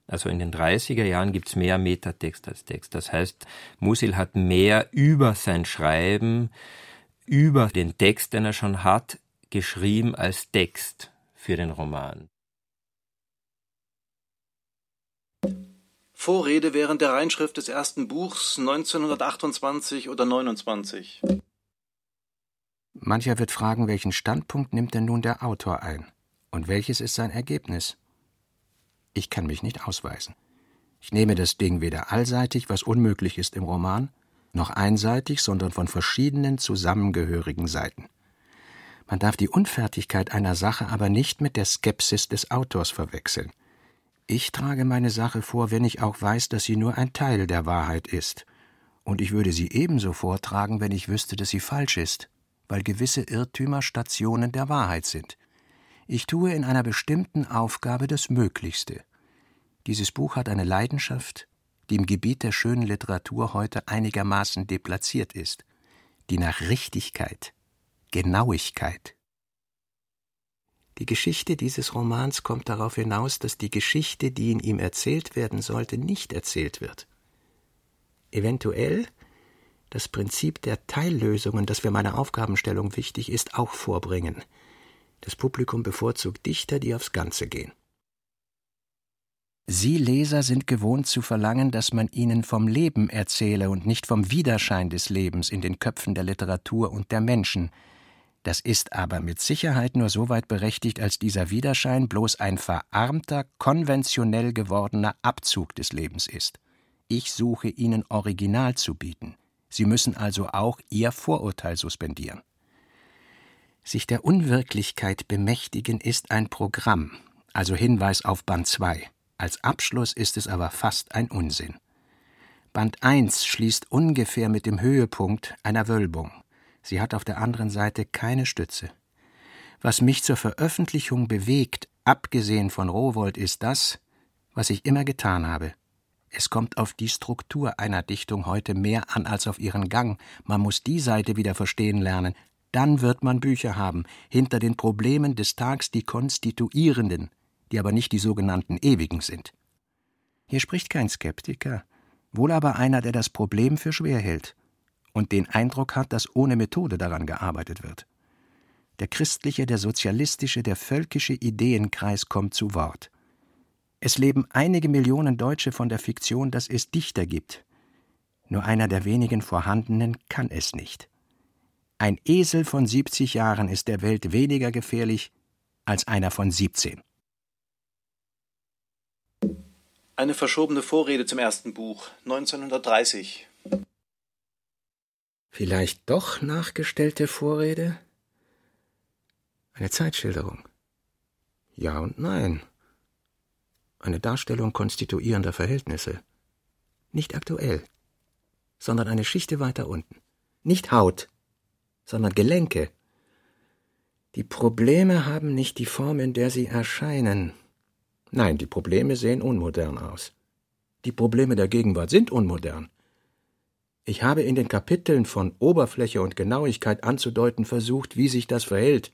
[SPEAKER 6] Also in den 30er Jahren gibt es mehr Metatext als Text. Das heißt, Musil hat mehr über sein Schreiben, über den Text, den er schon hat, geschrieben als Text für den Roman.
[SPEAKER 3] Vorrede während der Reinschrift des ersten Buchs 1928 oder 29.
[SPEAKER 5] Mancher wird fragen, welchen Standpunkt nimmt denn nun der Autor ein? Und welches ist sein Ergebnis? Ich kann mich nicht ausweisen. Ich nehme das Ding weder allseitig, was unmöglich ist im Roman, noch einseitig, sondern von verschiedenen zusammengehörigen Seiten. Man darf die Unfertigkeit einer Sache aber nicht mit der Skepsis des Autors verwechseln. Ich trage meine Sache vor, wenn ich auch weiß, dass sie nur ein Teil der Wahrheit ist. Und ich würde sie ebenso vortragen, wenn ich wüsste, dass sie falsch ist, weil gewisse Irrtümer Stationen der Wahrheit sind. Ich tue in einer bestimmten Aufgabe das Möglichste. Dieses Buch hat eine Leidenschaft, die im Gebiet der schönen Literatur heute einigermaßen deplatziert ist, die nach Richtigkeit, Genauigkeit. Die Geschichte dieses Romans kommt darauf hinaus, dass die Geschichte, die in ihm erzählt werden sollte, nicht erzählt wird. Eventuell das Prinzip der Teillösungen, das für meine Aufgabenstellung wichtig ist, auch vorbringen – das Publikum bevorzugt Dichter, die aufs Ganze gehen. Sie Leser sind gewohnt zu verlangen, dass man ihnen vom Leben erzähle und nicht vom Widerschein des Lebens in den Köpfen der Literatur und der Menschen. Das ist aber mit Sicherheit nur so weit berechtigt, als dieser Widerschein bloß ein verarmter, konventionell gewordener Abzug des Lebens ist. Ich suche ihnen Original zu bieten. Sie müssen also auch ihr Vorurteil suspendieren. Sich der Unwirklichkeit bemächtigen ist ein Programm, also Hinweis auf Band 2. Als Abschluss ist es aber fast ein Unsinn. Band 1 schließt ungefähr mit dem Höhepunkt einer Wölbung. Sie hat auf der anderen Seite keine Stütze. Was mich zur Veröffentlichung bewegt, abgesehen von Rowold, ist das, was ich immer getan habe. Es kommt auf die Struktur einer Dichtung heute mehr an als auf ihren Gang. Man muss die Seite wieder verstehen lernen, dann wird man Bücher haben, hinter den Problemen des Tags die konstituierenden, die aber nicht die sogenannten ewigen sind. Hier spricht kein Skeptiker, wohl aber einer, der das Problem für schwer hält und den Eindruck hat, dass ohne Methode daran gearbeitet wird. Der christliche, der sozialistische, der völkische Ideenkreis kommt zu Wort. Es leben einige Millionen Deutsche von der Fiktion, dass es Dichter gibt. Nur einer der wenigen vorhandenen kann es nicht. Ein Esel von 70 Jahren ist der Welt weniger gefährlich als einer von 17.
[SPEAKER 3] Eine verschobene Vorrede zum ersten Buch 1930.
[SPEAKER 5] Vielleicht doch nachgestellte Vorrede? Eine Zeitschilderung. Ja und nein. Eine Darstellung konstituierender Verhältnisse. Nicht aktuell, sondern eine Schichte weiter unten. Nicht Haut, sondern Gelenke. Die Probleme haben nicht die Form, in der sie erscheinen. Nein, die Probleme sehen unmodern aus. Die Probleme der Gegenwart sind unmodern. Ich habe in den Kapiteln von Oberfläche und Genauigkeit anzudeuten versucht, wie sich das verhält.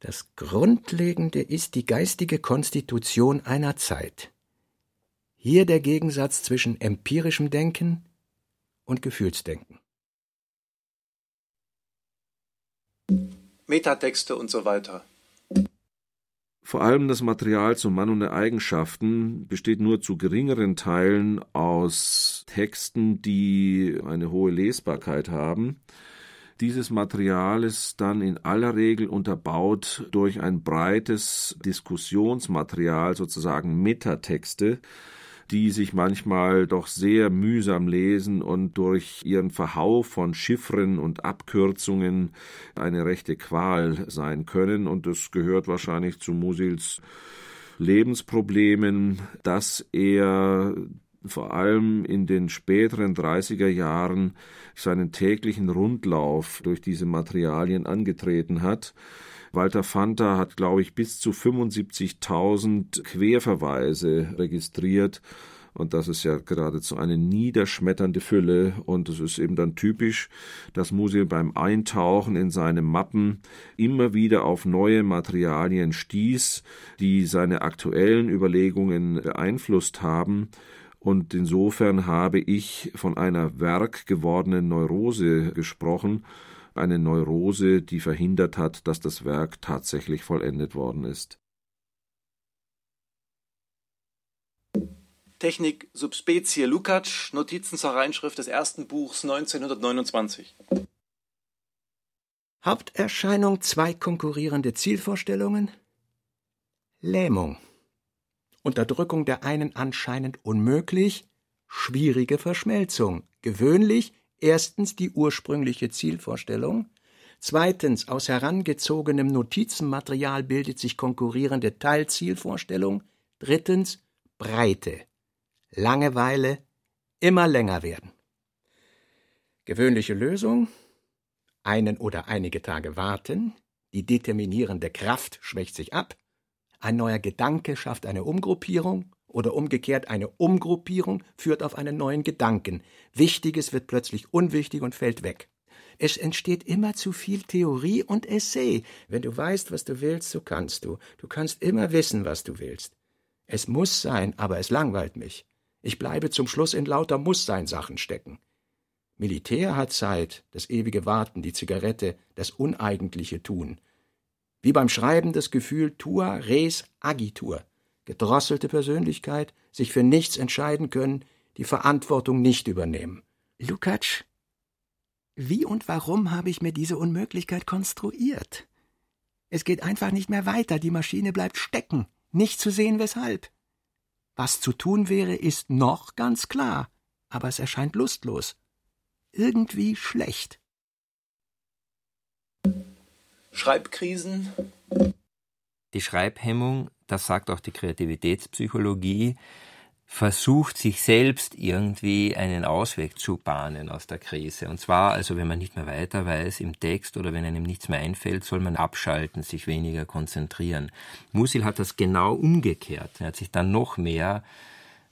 [SPEAKER 5] Das Grundlegende ist die geistige Konstitution einer Zeit. Hier der Gegensatz zwischen empirischem Denken und Gefühlsdenken.
[SPEAKER 3] Metatexte und so weiter.
[SPEAKER 4] Vor allem das Material und der Eigenschaften besteht nur zu geringeren Teilen aus Texten, die eine hohe Lesbarkeit haben. Dieses Material ist dann in aller Regel unterbaut durch ein breites Diskussionsmaterial, sozusagen Metatexte, die sich manchmal doch sehr mühsam lesen und durch ihren Verhau von Chiffren und Abkürzungen eine rechte Qual sein können. Und es gehört wahrscheinlich zu Musils Lebensproblemen, dass er vor allem in den späteren 30er Jahren seinen täglichen Rundlauf durch diese Materialien angetreten hat Walter Fanta hat, glaube ich, bis zu 75.000 Querverweise registriert Und das ist ja geradezu eine niederschmetternde Fülle. Und es ist eben dann typisch, dass Musil beim Eintauchen in seine Mappen immer wieder auf neue Materialien stieß, die seine aktuellen Überlegungen beeinflusst haben. Und insofern habe ich von einer werkgewordenen Neurose gesprochen, eine Neurose, die verhindert hat, dass das Werk tatsächlich vollendet worden ist.
[SPEAKER 3] Technik Subspezie Lukács, Notizen zur Reinschrift des ersten Buchs 1929.
[SPEAKER 5] Haupterscheinung zwei konkurrierende Zielvorstellungen? Lähmung. Unterdrückung der einen anscheinend unmöglich, schwierige Verschmelzung. Gewöhnlich erstens die ursprüngliche Zielvorstellung, zweitens aus herangezogenem Notizenmaterial bildet sich konkurrierende Teilzielvorstellung, drittens Breite. Langeweile immer länger werden. Gewöhnliche Lösung. Einen oder einige Tage warten, die determinierende Kraft schwächt sich ab, ein neuer Gedanke schafft eine Umgruppierung oder umgekehrt eine Umgruppierung führt auf einen neuen Gedanken. Wichtiges wird plötzlich unwichtig und fällt weg. Es entsteht immer zu viel Theorie und Essay. Wenn du weißt, was du willst, so kannst du. Du kannst immer wissen, was du willst. Es muss sein, aber es langweilt mich. Ich bleibe zum Schluss in lauter Musssein-Sachen stecken. Militär hat Zeit, das ewige Warten, die Zigarette, das uneigentliche Tun. Wie beim Schreiben das Gefühl tua res agitur. Gedrosselte Persönlichkeit, sich für nichts entscheiden können, die Verantwortung nicht übernehmen. Lukács, wie und warum habe ich mir diese Unmöglichkeit konstruiert? Es geht einfach nicht mehr weiter, die Maschine bleibt stecken, nicht zu sehen weshalb. Was zu tun wäre, ist noch ganz klar, aber es erscheint lustlos. Irgendwie schlecht.
[SPEAKER 3] Schreibkrisen?
[SPEAKER 6] Die Schreibhemmung, das sagt auch die Kreativitätspsychologie, versucht sich selbst irgendwie einen Ausweg zu bahnen aus der Krise. Und zwar, also wenn man nicht mehr weiter weiß im Text oder wenn einem nichts mehr einfällt, soll man abschalten, sich weniger konzentrieren. Musil hat das genau umgekehrt. Er hat sich dann noch mehr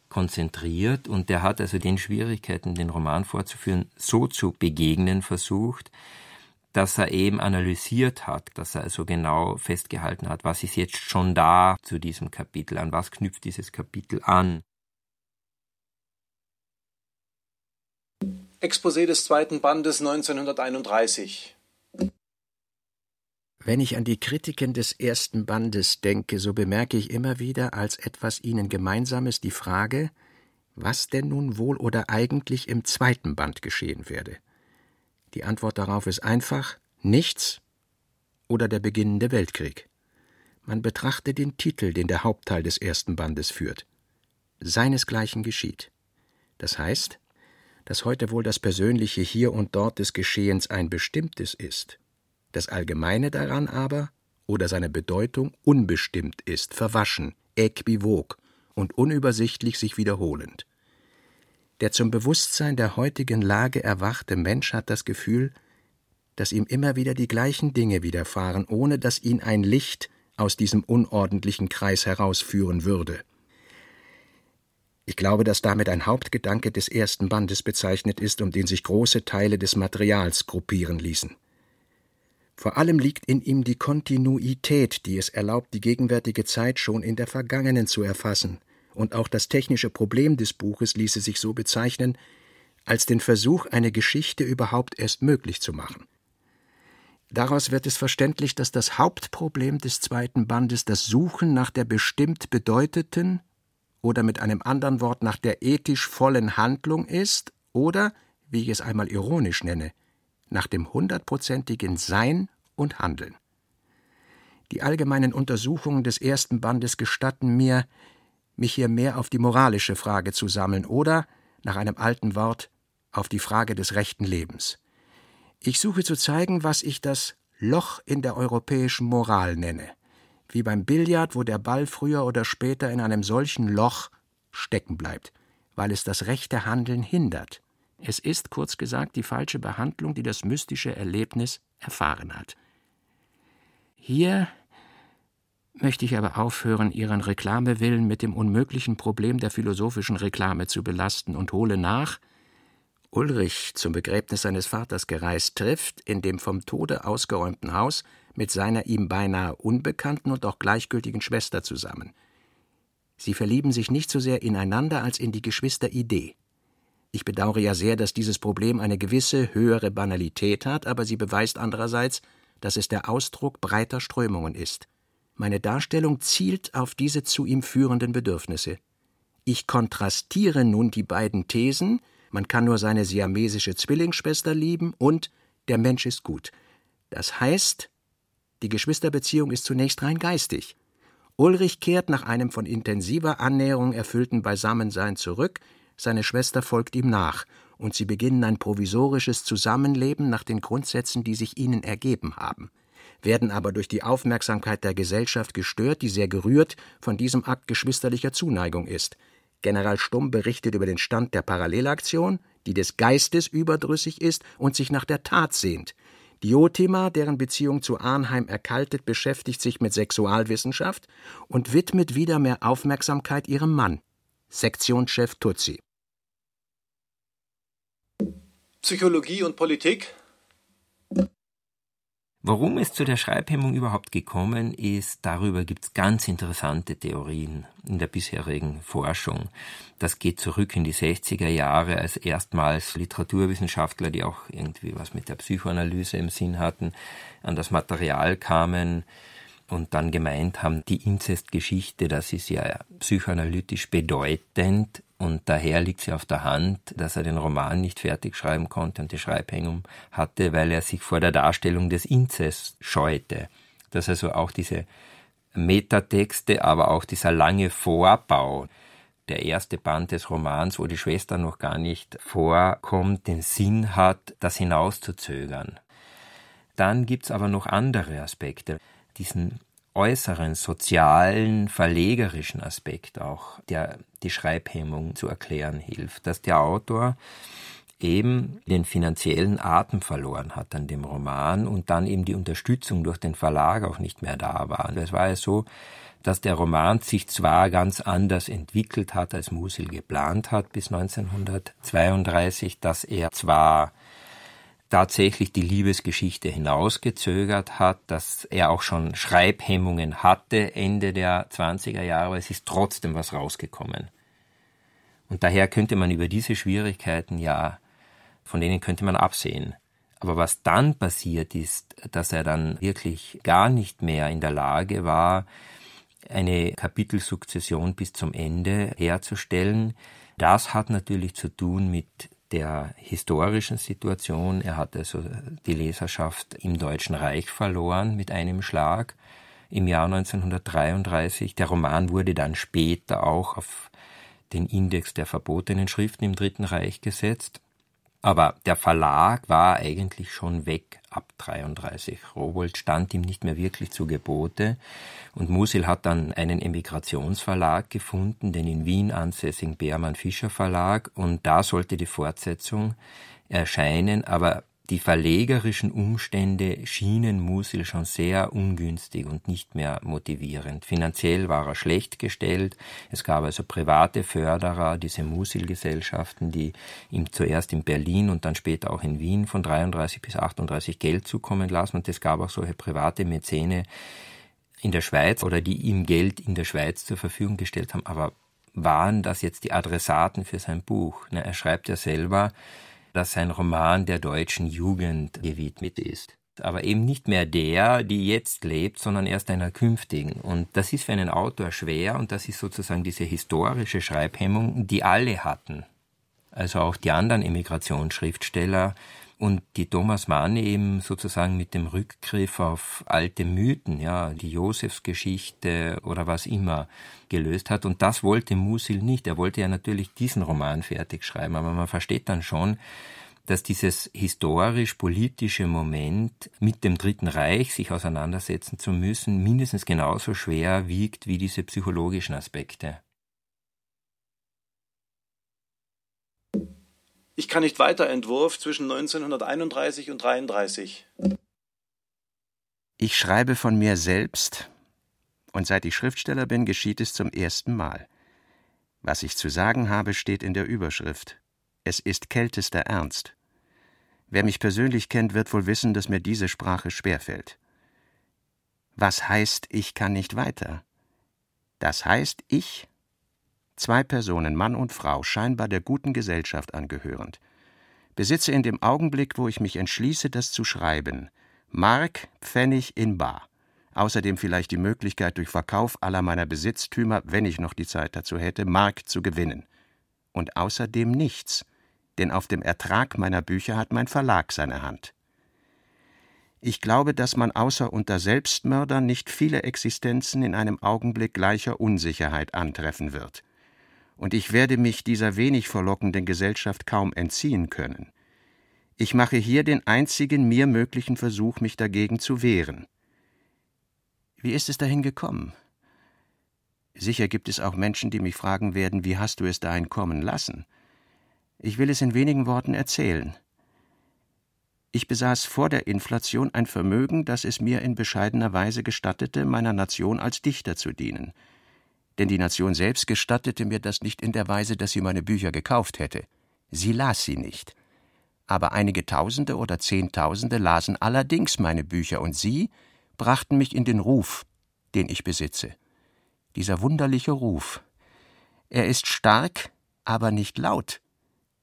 [SPEAKER 6] konzentriert und der hat also den Schwierigkeiten, den Roman fortzuführen, so zu begegnen versucht, dass er eben analysiert hat, dass er also genau festgehalten hat, was ist jetzt schon da zu diesem Kapitel, an was knüpft dieses Kapitel an.
[SPEAKER 3] Exposé des zweiten Bandes 1931.
[SPEAKER 5] Wenn ich an die Kritiken des ersten Bandes denke, so bemerke ich immer wieder als etwas ihnen Gemeinsames die Frage, was denn nun wohl oder eigentlich im zweiten Band geschehen werde. Die Antwort darauf ist einfach nichts oder der beginnende Weltkrieg. Man betrachte den Titel, den der Hauptteil des ersten Bandes führt. Seinesgleichen geschieht. Das heißt, dass heute wohl das persönliche Hier und Dort des Geschehens ein bestimmtes ist, das Allgemeine daran aber oder seine Bedeutung unbestimmt ist, verwaschen, äquivok und unübersichtlich sich wiederholend. Der zum Bewusstsein der heutigen Lage erwachte Mensch hat das Gefühl, dass ihm immer wieder die gleichen Dinge widerfahren, ohne dass ihn ein Licht aus diesem unordentlichen Kreis herausführen würde. Ich glaube, dass damit ein Hauptgedanke des ersten Bandes bezeichnet ist, um den sich große Teile des Materials gruppieren ließen. Vor allem liegt in ihm die Kontinuität, die es erlaubt, die gegenwärtige Zeit schon in der vergangenen zu erfassen, und auch das technische Problem des Buches ließe sich so bezeichnen, als den Versuch, eine Geschichte überhaupt erst möglich zu machen. Daraus wird es verständlich, dass das Hauptproblem des zweiten Bandes das Suchen nach der bestimmt bedeuteten oder mit einem anderen Wort nach der ethisch vollen Handlung ist oder, wie ich es einmal ironisch nenne, nach dem hundertprozentigen Sein und Handeln. Die allgemeinen Untersuchungen des ersten Bandes gestatten mir, mich hier mehr auf die moralische Frage zu sammeln oder, nach einem alten Wort, auf die Frage des rechten Lebens. Ich suche zu zeigen, was ich das Loch in der europäischen Moral nenne wie beim Billard, wo der Ball früher oder später in einem solchen Loch stecken bleibt, weil es das rechte Handeln hindert. Es ist, kurz gesagt, die falsche Behandlung, die das mystische Erlebnis erfahren hat. Hier möchte ich aber aufhören, Ihren Reklamewillen mit dem unmöglichen Problem der philosophischen Reklame zu belasten und hole nach, Ulrich, zum Begräbnis seines Vaters gereist, trifft in dem vom Tode ausgeräumten Haus mit seiner ihm beinahe unbekannten und auch gleichgültigen Schwester zusammen. Sie verlieben sich nicht so sehr ineinander als in die Geschwisteridee. Ich bedauere ja sehr, dass dieses Problem eine gewisse höhere Banalität hat, aber sie beweist andererseits, dass es der Ausdruck breiter Strömungen ist. Meine Darstellung zielt auf diese zu ihm führenden Bedürfnisse. Ich kontrastiere nun die beiden Thesen, man kann nur seine siamesische Zwillingsschwester lieben und der Mensch ist gut. Das heißt, die Geschwisterbeziehung ist zunächst rein geistig. Ulrich kehrt nach einem von intensiver Annäherung erfüllten Beisammensein zurück, seine Schwester folgt ihm nach, und sie beginnen ein provisorisches Zusammenleben nach den Grundsätzen, die sich ihnen ergeben haben, werden aber durch die Aufmerksamkeit der Gesellschaft gestört, die sehr gerührt von diesem Akt geschwisterlicher Zuneigung ist. General Stumm berichtet über den Stand der Parallelaktion, die des Geistes überdrüssig ist und sich nach der Tat sehnt. Diotima, deren Beziehung zu Arnheim erkaltet, beschäftigt sich mit Sexualwissenschaft und widmet wieder mehr Aufmerksamkeit ihrem Mann, Sektionschef Tutsi.
[SPEAKER 3] Psychologie und Politik
[SPEAKER 6] Warum es zu der Schreibhemmung überhaupt gekommen ist, darüber gibt es ganz interessante Theorien in der bisherigen Forschung. Das geht zurück in die 60er Jahre, als erstmals Literaturwissenschaftler, die auch irgendwie was mit der Psychoanalyse im Sinn hatten, an das Material kamen und dann gemeint haben, die Inzestgeschichte, das ist ja psychoanalytisch bedeutend und daher liegt sie auf der Hand, dass er den Roman nicht fertig schreiben konnte und die Schreibhängung hatte, weil er sich vor der Darstellung des Inzest scheute. Dass also auch diese Metatexte, aber auch dieser lange Vorbau, der erste Band des Romans, wo die Schwester noch gar nicht vorkommt, den Sinn hat, das hinauszuzögern. Dann gibt's aber noch andere Aspekte. Diesen äußeren, sozialen, verlegerischen Aspekt auch, der die Schreibhemmung zu erklären hilft, dass der Autor eben den finanziellen Atem verloren hat an dem Roman und dann eben die Unterstützung durch den Verlag auch nicht mehr da war. Es war ja so, dass der Roman sich zwar ganz anders entwickelt hat, als Musil geplant hat bis 1932, dass er zwar tatsächlich die Liebesgeschichte hinausgezögert hat, dass er auch schon Schreibhemmungen hatte Ende der 20er Jahre, aber es ist trotzdem was rausgekommen. Und daher könnte man über diese Schwierigkeiten ja, von denen könnte man absehen. Aber was dann passiert ist, dass er dann wirklich gar nicht mehr in der Lage war, eine Kapitelsukzession bis zum Ende herzustellen, das hat natürlich zu tun mit der historischen Situation. Er hat also die Leserschaft im Deutschen Reich verloren mit einem Schlag im Jahr 1933. Der Roman wurde dann später auch auf den Index der verbotenen Schriften im Dritten Reich gesetzt. Aber der Verlag war eigentlich schon weg ab 33. Rowold stand ihm nicht mehr wirklich zu Gebote. Und Musil hat dann einen Emigrationsverlag gefunden, den in Wien ansässigen Beermann Fischer Verlag. Und da sollte die Fortsetzung erscheinen, aber die verlegerischen Umstände schienen Musil schon sehr ungünstig und nicht mehr motivierend. Finanziell war er schlecht gestellt. Es gab also private Förderer, diese Musil-Gesellschaften, die ihm zuerst in Berlin und dann später auch in Wien von 33 bis 38 Geld zukommen lassen. Und es gab auch solche private Mäzene in der Schweiz oder die ihm Geld in der Schweiz zur Verfügung gestellt haben. Aber waren das jetzt die Adressaten für sein Buch? Na, er schreibt ja selber, dass sein Roman der deutschen Jugend gewidmet ist. Aber eben nicht mehr der, die jetzt lebt, sondern erst einer künftigen. Und das ist für einen Autor schwer und das ist sozusagen diese historische Schreibhemmung, die alle hatten. Also auch die anderen Emigrationsschriftsteller und die Thomas Mann eben sozusagen mit dem Rückgriff auf alte Mythen, ja, die Josefsgeschichte oder was immer gelöst hat. Und das wollte Musil nicht. Er wollte ja natürlich diesen Roman fertig schreiben, aber man versteht dann schon, dass dieses historisch-politische Moment mit dem Dritten Reich sich auseinandersetzen zu müssen, mindestens genauso schwer wiegt wie diese psychologischen Aspekte.
[SPEAKER 3] Ich kann nicht weiter Entwurf zwischen 1931 und 33.
[SPEAKER 5] Ich schreibe von mir selbst Und seit ich Schriftsteller bin, geschieht es zum ersten Mal. Was ich zu sagen habe, steht in der Überschrift. Es ist kältester Ernst. Wer mich persönlich kennt, wird wohl wissen, dass mir diese Sprache schwerfällt. Was heißt, ich kann nicht weiter? Das heißt, ich, zwei Personen, Mann und Frau, scheinbar der guten Gesellschaft angehörend, besitze in dem Augenblick, wo ich mich entschließe, das zu schreiben, Mark, Pfennig in Bar. Außerdem vielleicht die Möglichkeit, durch Verkauf aller meiner Besitztümer, wenn ich noch die Zeit dazu hätte, Mark zu gewinnen. Und außerdem nichts, denn auf dem Ertrag meiner Bücher hat mein Verlag seine Hand. Ich glaube, dass man außer unter Selbstmördern nicht viele Existenzen in einem Augenblick gleicher Unsicherheit antreffen wird. Und ich werde mich dieser wenig verlockenden Gesellschaft kaum entziehen können. Ich mache hier den einzigen mir möglichen Versuch, mich dagegen zu wehren. Wie ist es dahin gekommen? Sicher gibt es auch Menschen, die mich fragen werden, wie hast du es dahin kommen lassen? Ich will es in wenigen Worten erzählen. Ich besaß vor der Inflation ein Vermögen, das es mir in bescheidener Weise gestattete, meiner Nation als Dichter zu dienen. Denn die Nation selbst gestattete mir das nicht in der Weise, dass sie meine Bücher gekauft hätte. Sie las sie nicht. Aber einige Tausende oder Zehntausende lasen allerdings meine Bücher, und sie brachten mich in den Ruf, den ich besitze. Dieser wunderliche Ruf. Er ist stark, aber nicht laut.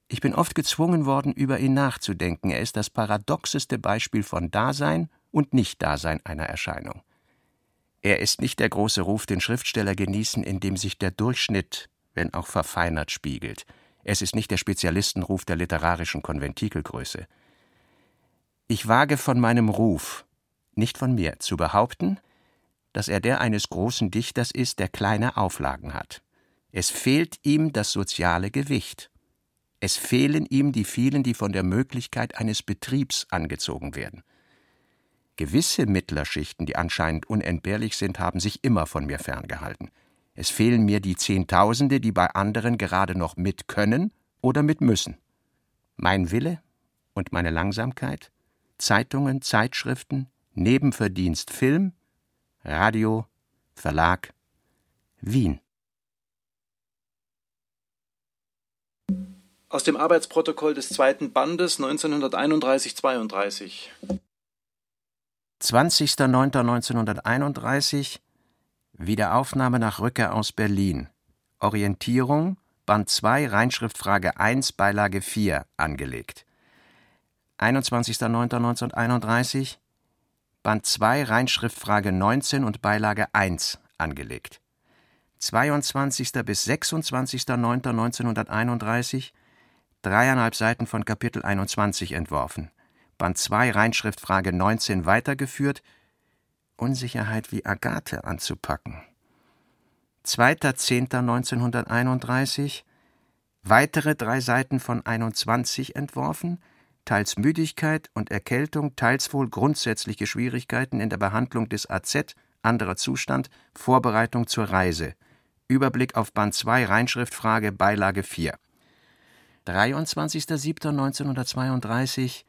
[SPEAKER 5] Ich bin oft gezwungen worden, über ihn nachzudenken. Er ist das paradoxeste Beispiel von Dasein und Nichtdasein einer Erscheinung. Er ist nicht der große Ruf, den Schriftsteller genießen, in dem sich der Durchschnitt, wenn auch verfeinert, spiegelt. Es ist nicht der Spezialistenruf der literarischen Konventikelgröße. Ich wage von meinem Ruf, nicht von mir, zu behaupten, dass er der eines großen Dichters ist, der kleine Auflagen hat. Es fehlt ihm das soziale Gewicht. Es fehlen ihm die vielen, die von der Möglichkeit eines Betriebs angezogen werden. Gewisse Mittlerschichten, die anscheinend unentbehrlich sind, haben sich immer von mir ferngehalten. Es fehlen mir die Zehntausende, die bei anderen gerade noch mit können oder mit müssen. Mein Wille und meine Langsamkeit, Zeitungen, Zeitschriften, Nebenverdienst Film, Radio, Verlag, Wien.
[SPEAKER 3] Aus dem Arbeitsprotokoll des zweiten Bandes 1931-32.
[SPEAKER 5] 20.09.1931 Wiederaufnahme nach Rückkehr aus Berlin. Orientierung, Band 2, Reinschriftfrage 1, Beilage 4 angelegt. 21.09.1931 Band 2, Reinschriftfrage 19 und Beilage 1 angelegt. 22. bis 26.09.1931 dreieinhalb Seiten von Kapitel 21 entworfen. Band 2 Reinschriftfrage 19 weitergeführt, Unsicherheit wie Agathe anzupacken. 2.10.1931 weitere drei Seiten von 21 entworfen, teils Müdigkeit und Erkältung, teils wohl grundsätzliche Schwierigkeiten in der Behandlung des AZ, anderer Zustand, Vorbereitung zur Reise. Überblick auf Band 2 Reinschriftfrage Beilage 4. 23.07.1932,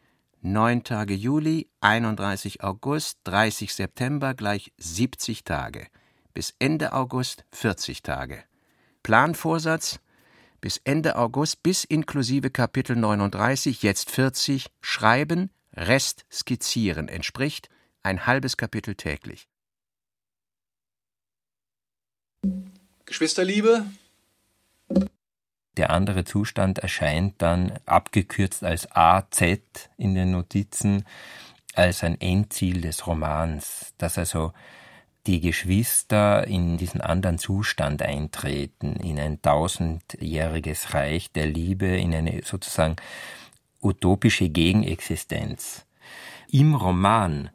[SPEAKER 5] 9 Tage Juli, 31 August, 30 September gleich 70 Tage. Bis Ende August 40 Tage. Planvorsatz bis Ende August bis inklusive Kapitel 39, jetzt 40, schreiben, Rest skizzieren entspricht ein halbes Kapitel täglich.
[SPEAKER 3] Geschwisterliebe,
[SPEAKER 6] der andere Zustand erscheint dann abgekürzt als AZ in den Notizen, als ein Endziel des Romans, dass also die Geschwister in diesen anderen Zustand eintreten, in ein tausendjähriges Reich der Liebe, in eine sozusagen utopische Gegenexistenz. Im Roman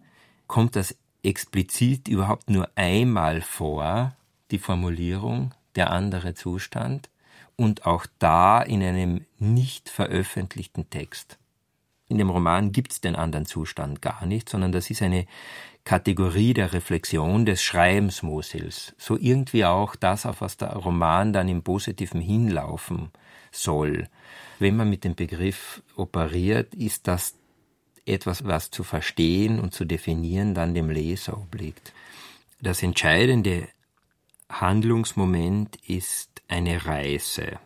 [SPEAKER 6] kommt das explizit überhaupt nur einmal vor, die Formulierung der andere Zustand, und auch da in einem nicht veröffentlichten Text. In dem Roman gibt's den anderen Zustand gar nicht, sondern das ist eine Kategorie der Reflexion des Schreibens Mosils. So irgendwie auch das, auf was der Roman dann im Positiven hinlaufen soll. Wenn man mit dem Begriff operiert, ist das etwas, was zu verstehen und zu definieren dann dem Leser obliegt. Das Entscheidende Handlungsmoment ist eine Reise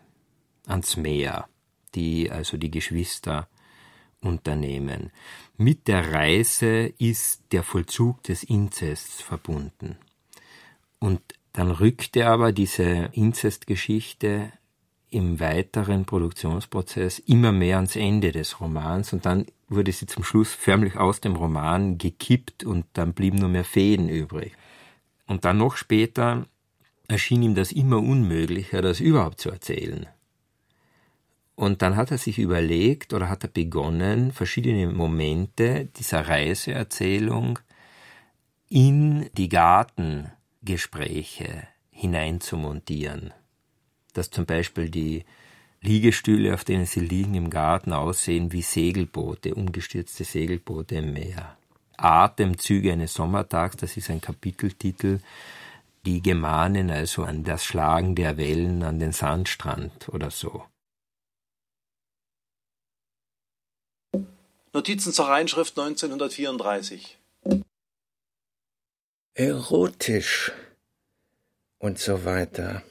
[SPEAKER 6] ans Meer, die also die Geschwister unternehmen. Mit der Reise ist der Vollzug des Inzests verbunden. Und dann rückte aber diese Inzestgeschichte im weiteren Produktionsprozess immer mehr ans Ende des Romans und dann wurde sie zum Schluss förmlich aus dem Roman gekippt und dann blieben nur mehr Fäden übrig. Und dann noch später erschien ihm das immer unmöglicher, das überhaupt zu erzählen. Und dann hat er sich überlegt oder hat er begonnen, verschiedene Momente dieser Reiseerzählung in die Gartengespräche hineinzumontieren. Dass zum Beispiel die Liegestühle, auf denen sie liegen im Garten, aussehen wie Segelboote, umgestürzte Segelboote im Meer. Atemzüge eines Sommertags, das ist ein Kapiteltitel, die gemahnen also an das Schlagen der Wellen an den Sandstrand oder so.
[SPEAKER 3] Notizen zur Reinschrift 1934.
[SPEAKER 5] Erotisch und so weiter.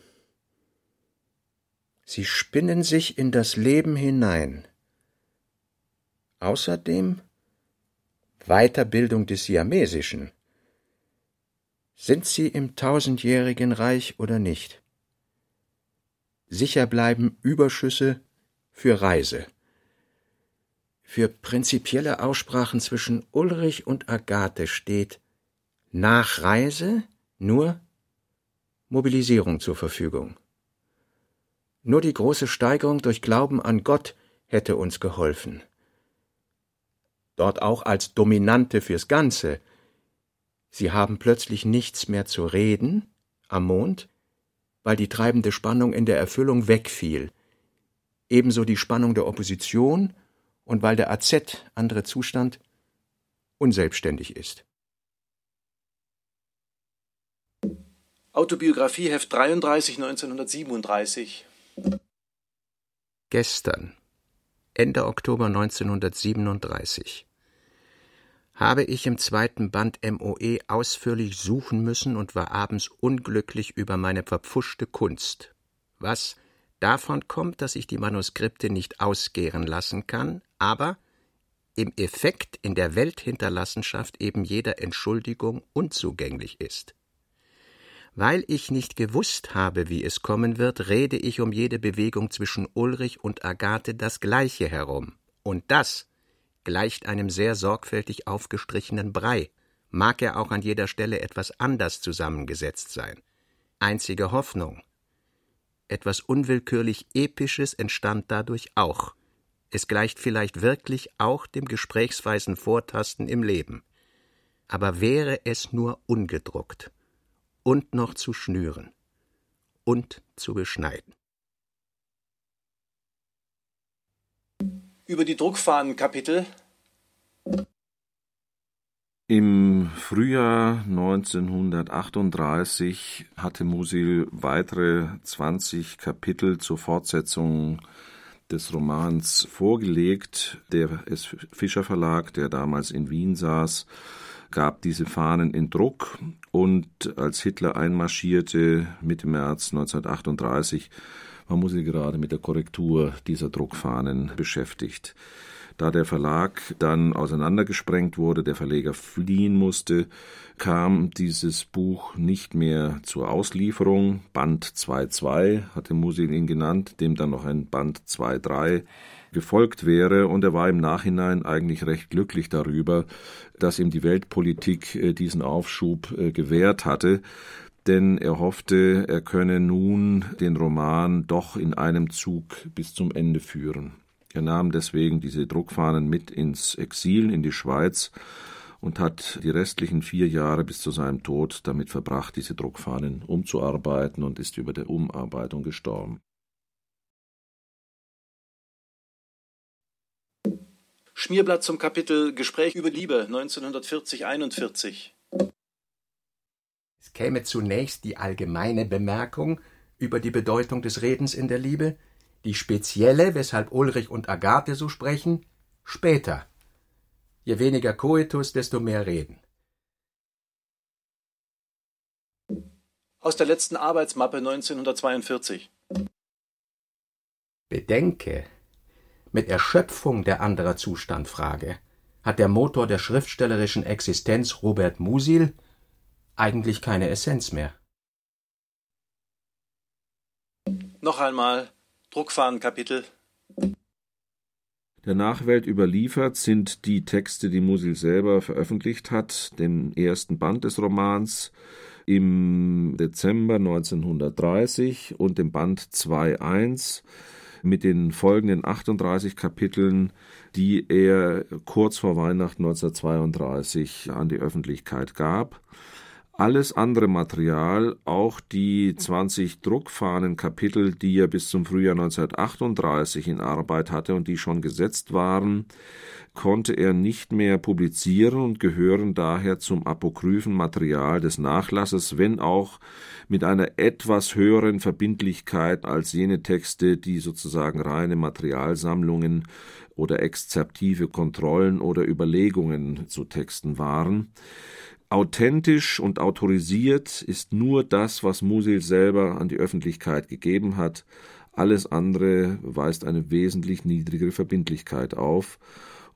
[SPEAKER 5] Sie spinnen sich in das Leben hinein. Außerdem Weiterbildung des Siamesischen. Sind sie im tausendjährigen Reich oder nicht? Sicher bleiben Überschüsse für Reise für prinzipielle Aussprachen zwischen Ulrich und Agathe steht nach Reise nur Mobilisierung zur Verfügung. Nur die große Steigerung durch Glauben an Gott hätte uns geholfen. Dort auch als Dominante fürs Ganze. Sie haben plötzlich nichts mehr zu reden am Mond, weil die treibende Spannung in der Erfüllung wegfiel. Ebenso die Spannung der Opposition und weil der AZ, andere Zustand, unselbstständig ist.
[SPEAKER 3] Autobiografie Heft 33 1937
[SPEAKER 5] Gestern, Ende Oktober 1937, habe ich im zweiten Band MOE ausführlich suchen müssen und war abends unglücklich über meine verpfuschte Kunst, was davon kommt, dass ich die Manuskripte nicht ausgären lassen kann, aber im Effekt in der Welthinterlassenschaft eben jeder Entschuldigung unzugänglich ist. Weil ich nicht gewusst habe, wie es kommen wird, rede ich um jede Bewegung zwischen Ulrich und Agathe das Gleiche herum. Und das gleicht einem sehr sorgfältig aufgestrichenen Brei, mag er auch an jeder Stelle etwas anders zusammengesetzt sein. Einzige Hoffnung, etwas unwillkürlich Episches entstand dadurch auch. Es gleicht vielleicht wirklich auch dem gesprächsweisen Vortasten im Leben. Aber wäre es nur ungedruckt und noch zu schnüren und zu beschneiden.
[SPEAKER 3] Über die Druckfahnenkapitel
[SPEAKER 4] im Frühjahr 1938 hatte Musil weitere 20 Kapitel zur Fortsetzung des Romans vorgelegt. Der. Fischer Verlag, der damals in Wien saß, gab diese Fahnen in Druck und als Hitler einmarschierte Mitte März 1938, war Musil gerade mit der Korrektur dieser Druckfahnen beschäftigt. Da der Verlag dann auseinandergesprengt wurde, der Verleger fliehen musste, kam dieses Buch nicht mehr zur Auslieferung. Band 2.2 hatte Musil ihn genannt, dem dann noch ein Band 2.3 gefolgt wäre, und er war im Nachhinein eigentlich recht glücklich darüber, dass ihm die Weltpolitik äh, diesen Aufschub äh, gewährt hatte, denn er hoffte, er könne nun den Roman doch in einem Zug bis zum Ende führen. Er nahm deswegen diese Druckfahnen mit ins Exil in die Schweiz und hat die restlichen vier Jahre bis zu seinem Tod damit verbracht, diese Druckfahnen umzuarbeiten und ist über der Umarbeitung gestorben.
[SPEAKER 3] Schmierblatt zum Kapitel Gespräch über Liebe 1940-41.
[SPEAKER 5] Es käme zunächst die allgemeine Bemerkung über die Bedeutung des Redens in der Liebe, die spezielle, weshalb Ulrich und Agathe so sprechen, später. Je weniger Koitus, desto mehr Reden.
[SPEAKER 3] Aus der letzten Arbeitsmappe 1942.
[SPEAKER 5] Bedenke, mit Erschöpfung der anderer Zustandfrage hat der Motor der schriftstellerischen Existenz Robert Musil eigentlich keine Essenz mehr.
[SPEAKER 3] Noch einmal Druckfahnenkapitel.
[SPEAKER 4] Der Nachwelt überliefert sind die Texte, die Musil selber veröffentlicht hat, den ersten Band des Romans im Dezember 1930 und dem Band 2.1 mit den folgenden 38 Kapiteln, die er kurz vor Weihnachten 1932 an die Öffentlichkeit gab. Alles andere Material, auch die 20 Druckfahnenkapitel, die er bis zum Frühjahr 1938 in Arbeit hatte und die schon gesetzt waren, konnte er nicht mehr publizieren und gehören daher zum apokryphen Material des Nachlasses, wenn auch mit einer etwas höheren Verbindlichkeit als jene Texte, die sozusagen reine Materialsammlungen oder exzeptive Kontrollen oder Überlegungen zu Texten waren. Authentisch und autorisiert ist nur das, was Musil selber an die Öffentlichkeit gegeben hat. Alles andere weist eine wesentlich niedrigere Verbindlichkeit auf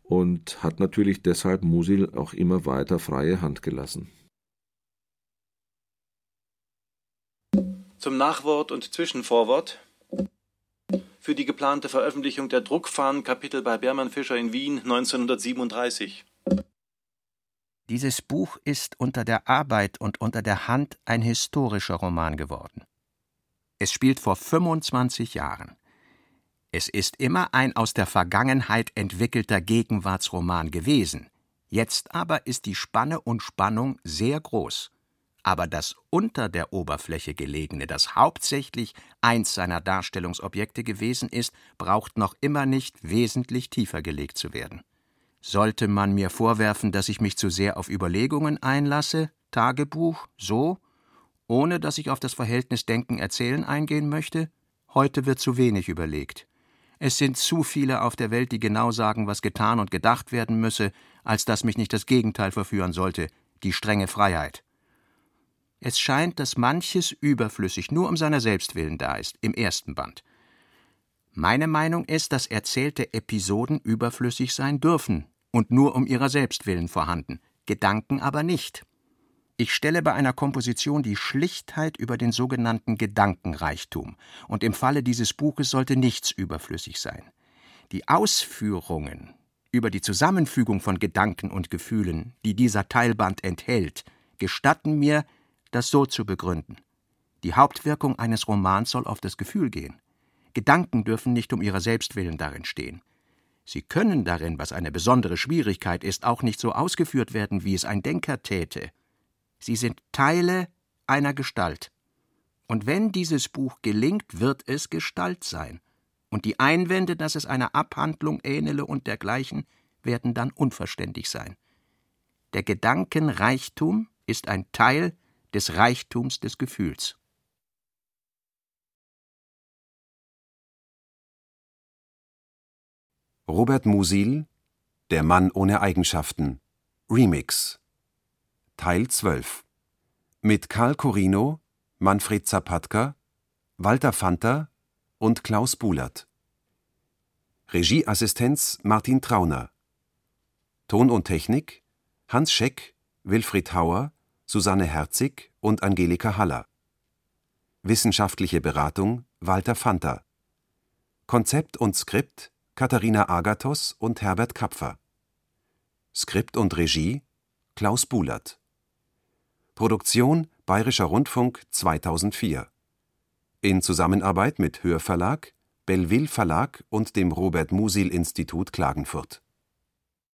[SPEAKER 4] und hat natürlich deshalb Musil auch immer weiter freie Hand gelassen.
[SPEAKER 3] Zum Nachwort und Zwischenvorwort für die geplante Veröffentlichung der Druckfahnenkapitel bei Bermann Fischer in Wien 1937.
[SPEAKER 5] Dieses Buch ist unter der Arbeit und unter der Hand ein historischer Roman geworden. Es spielt vor 25 Jahren. Es ist immer ein aus der Vergangenheit entwickelter Gegenwartsroman gewesen. Jetzt aber ist die Spanne und Spannung sehr groß. Aber das unter der Oberfläche gelegene, das hauptsächlich eins seiner Darstellungsobjekte gewesen ist, braucht noch immer nicht wesentlich tiefer gelegt zu werden. Sollte man mir vorwerfen, dass ich mich zu sehr auf Überlegungen einlasse, Tagebuch, so, ohne dass ich auf das Verhältnis Denken Erzählen eingehen möchte? Heute wird zu wenig überlegt. Es sind zu viele auf der Welt, die genau sagen, was getan und gedacht werden müsse, als dass mich nicht das Gegenteil verführen sollte, die strenge Freiheit. Es scheint, dass manches überflüssig nur um seiner selbst willen da ist, im ersten Band. Meine Meinung ist, dass erzählte Episoden überflüssig sein dürfen, und nur um ihrer selbst willen vorhanden, Gedanken aber nicht. Ich stelle bei einer Komposition die Schlichtheit über den sogenannten Gedankenreichtum, und im Falle dieses Buches sollte nichts überflüssig sein. Die Ausführungen über die Zusammenfügung von Gedanken und Gefühlen, die dieser Teilband enthält, gestatten mir, das so zu begründen. Die Hauptwirkung eines Romans soll auf das Gefühl gehen. Gedanken dürfen nicht um ihrer selbst willen darin stehen. Sie können darin, was eine besondere Schwierigkeit ist, auch nicht so ausgeführt werden, wie es ein Denker täte. Sie sind Teile einer Gestalt. Und wenn dieses Buch gelingt, wird es Gestalt sein. Und die Einwände, dass es einer Abhandlung ähnele und dergleichen, werden dann unverständlich sein. Der Gedankenreichtum ist ein Teil des Reichtums des Gefühls.
[SPEAKER 2] Robert Musil Der Mann ohne Eigenschaften Remix Teil 12 mit Karl Corino, Manfred Zapatka, Walter Fanta und Klaus Bulert. Regieassistenz Martin Trauner. Ton und Technik Hans Scheck, Wilfried Hauer, Susanne Herzig und Angelika Haller. Wissenschaftliche Beratung Walter Fanta. Konzept und Skript Katharina Agathos und Herbert Kapfer. Skript und Regie Klaus Bulert. Produktion Bayerischer Rundfunk 2004. In Zusammenarbeit mit Hörverlag, Belleville Verlag und dem Robert Musil Institut Klagenfurt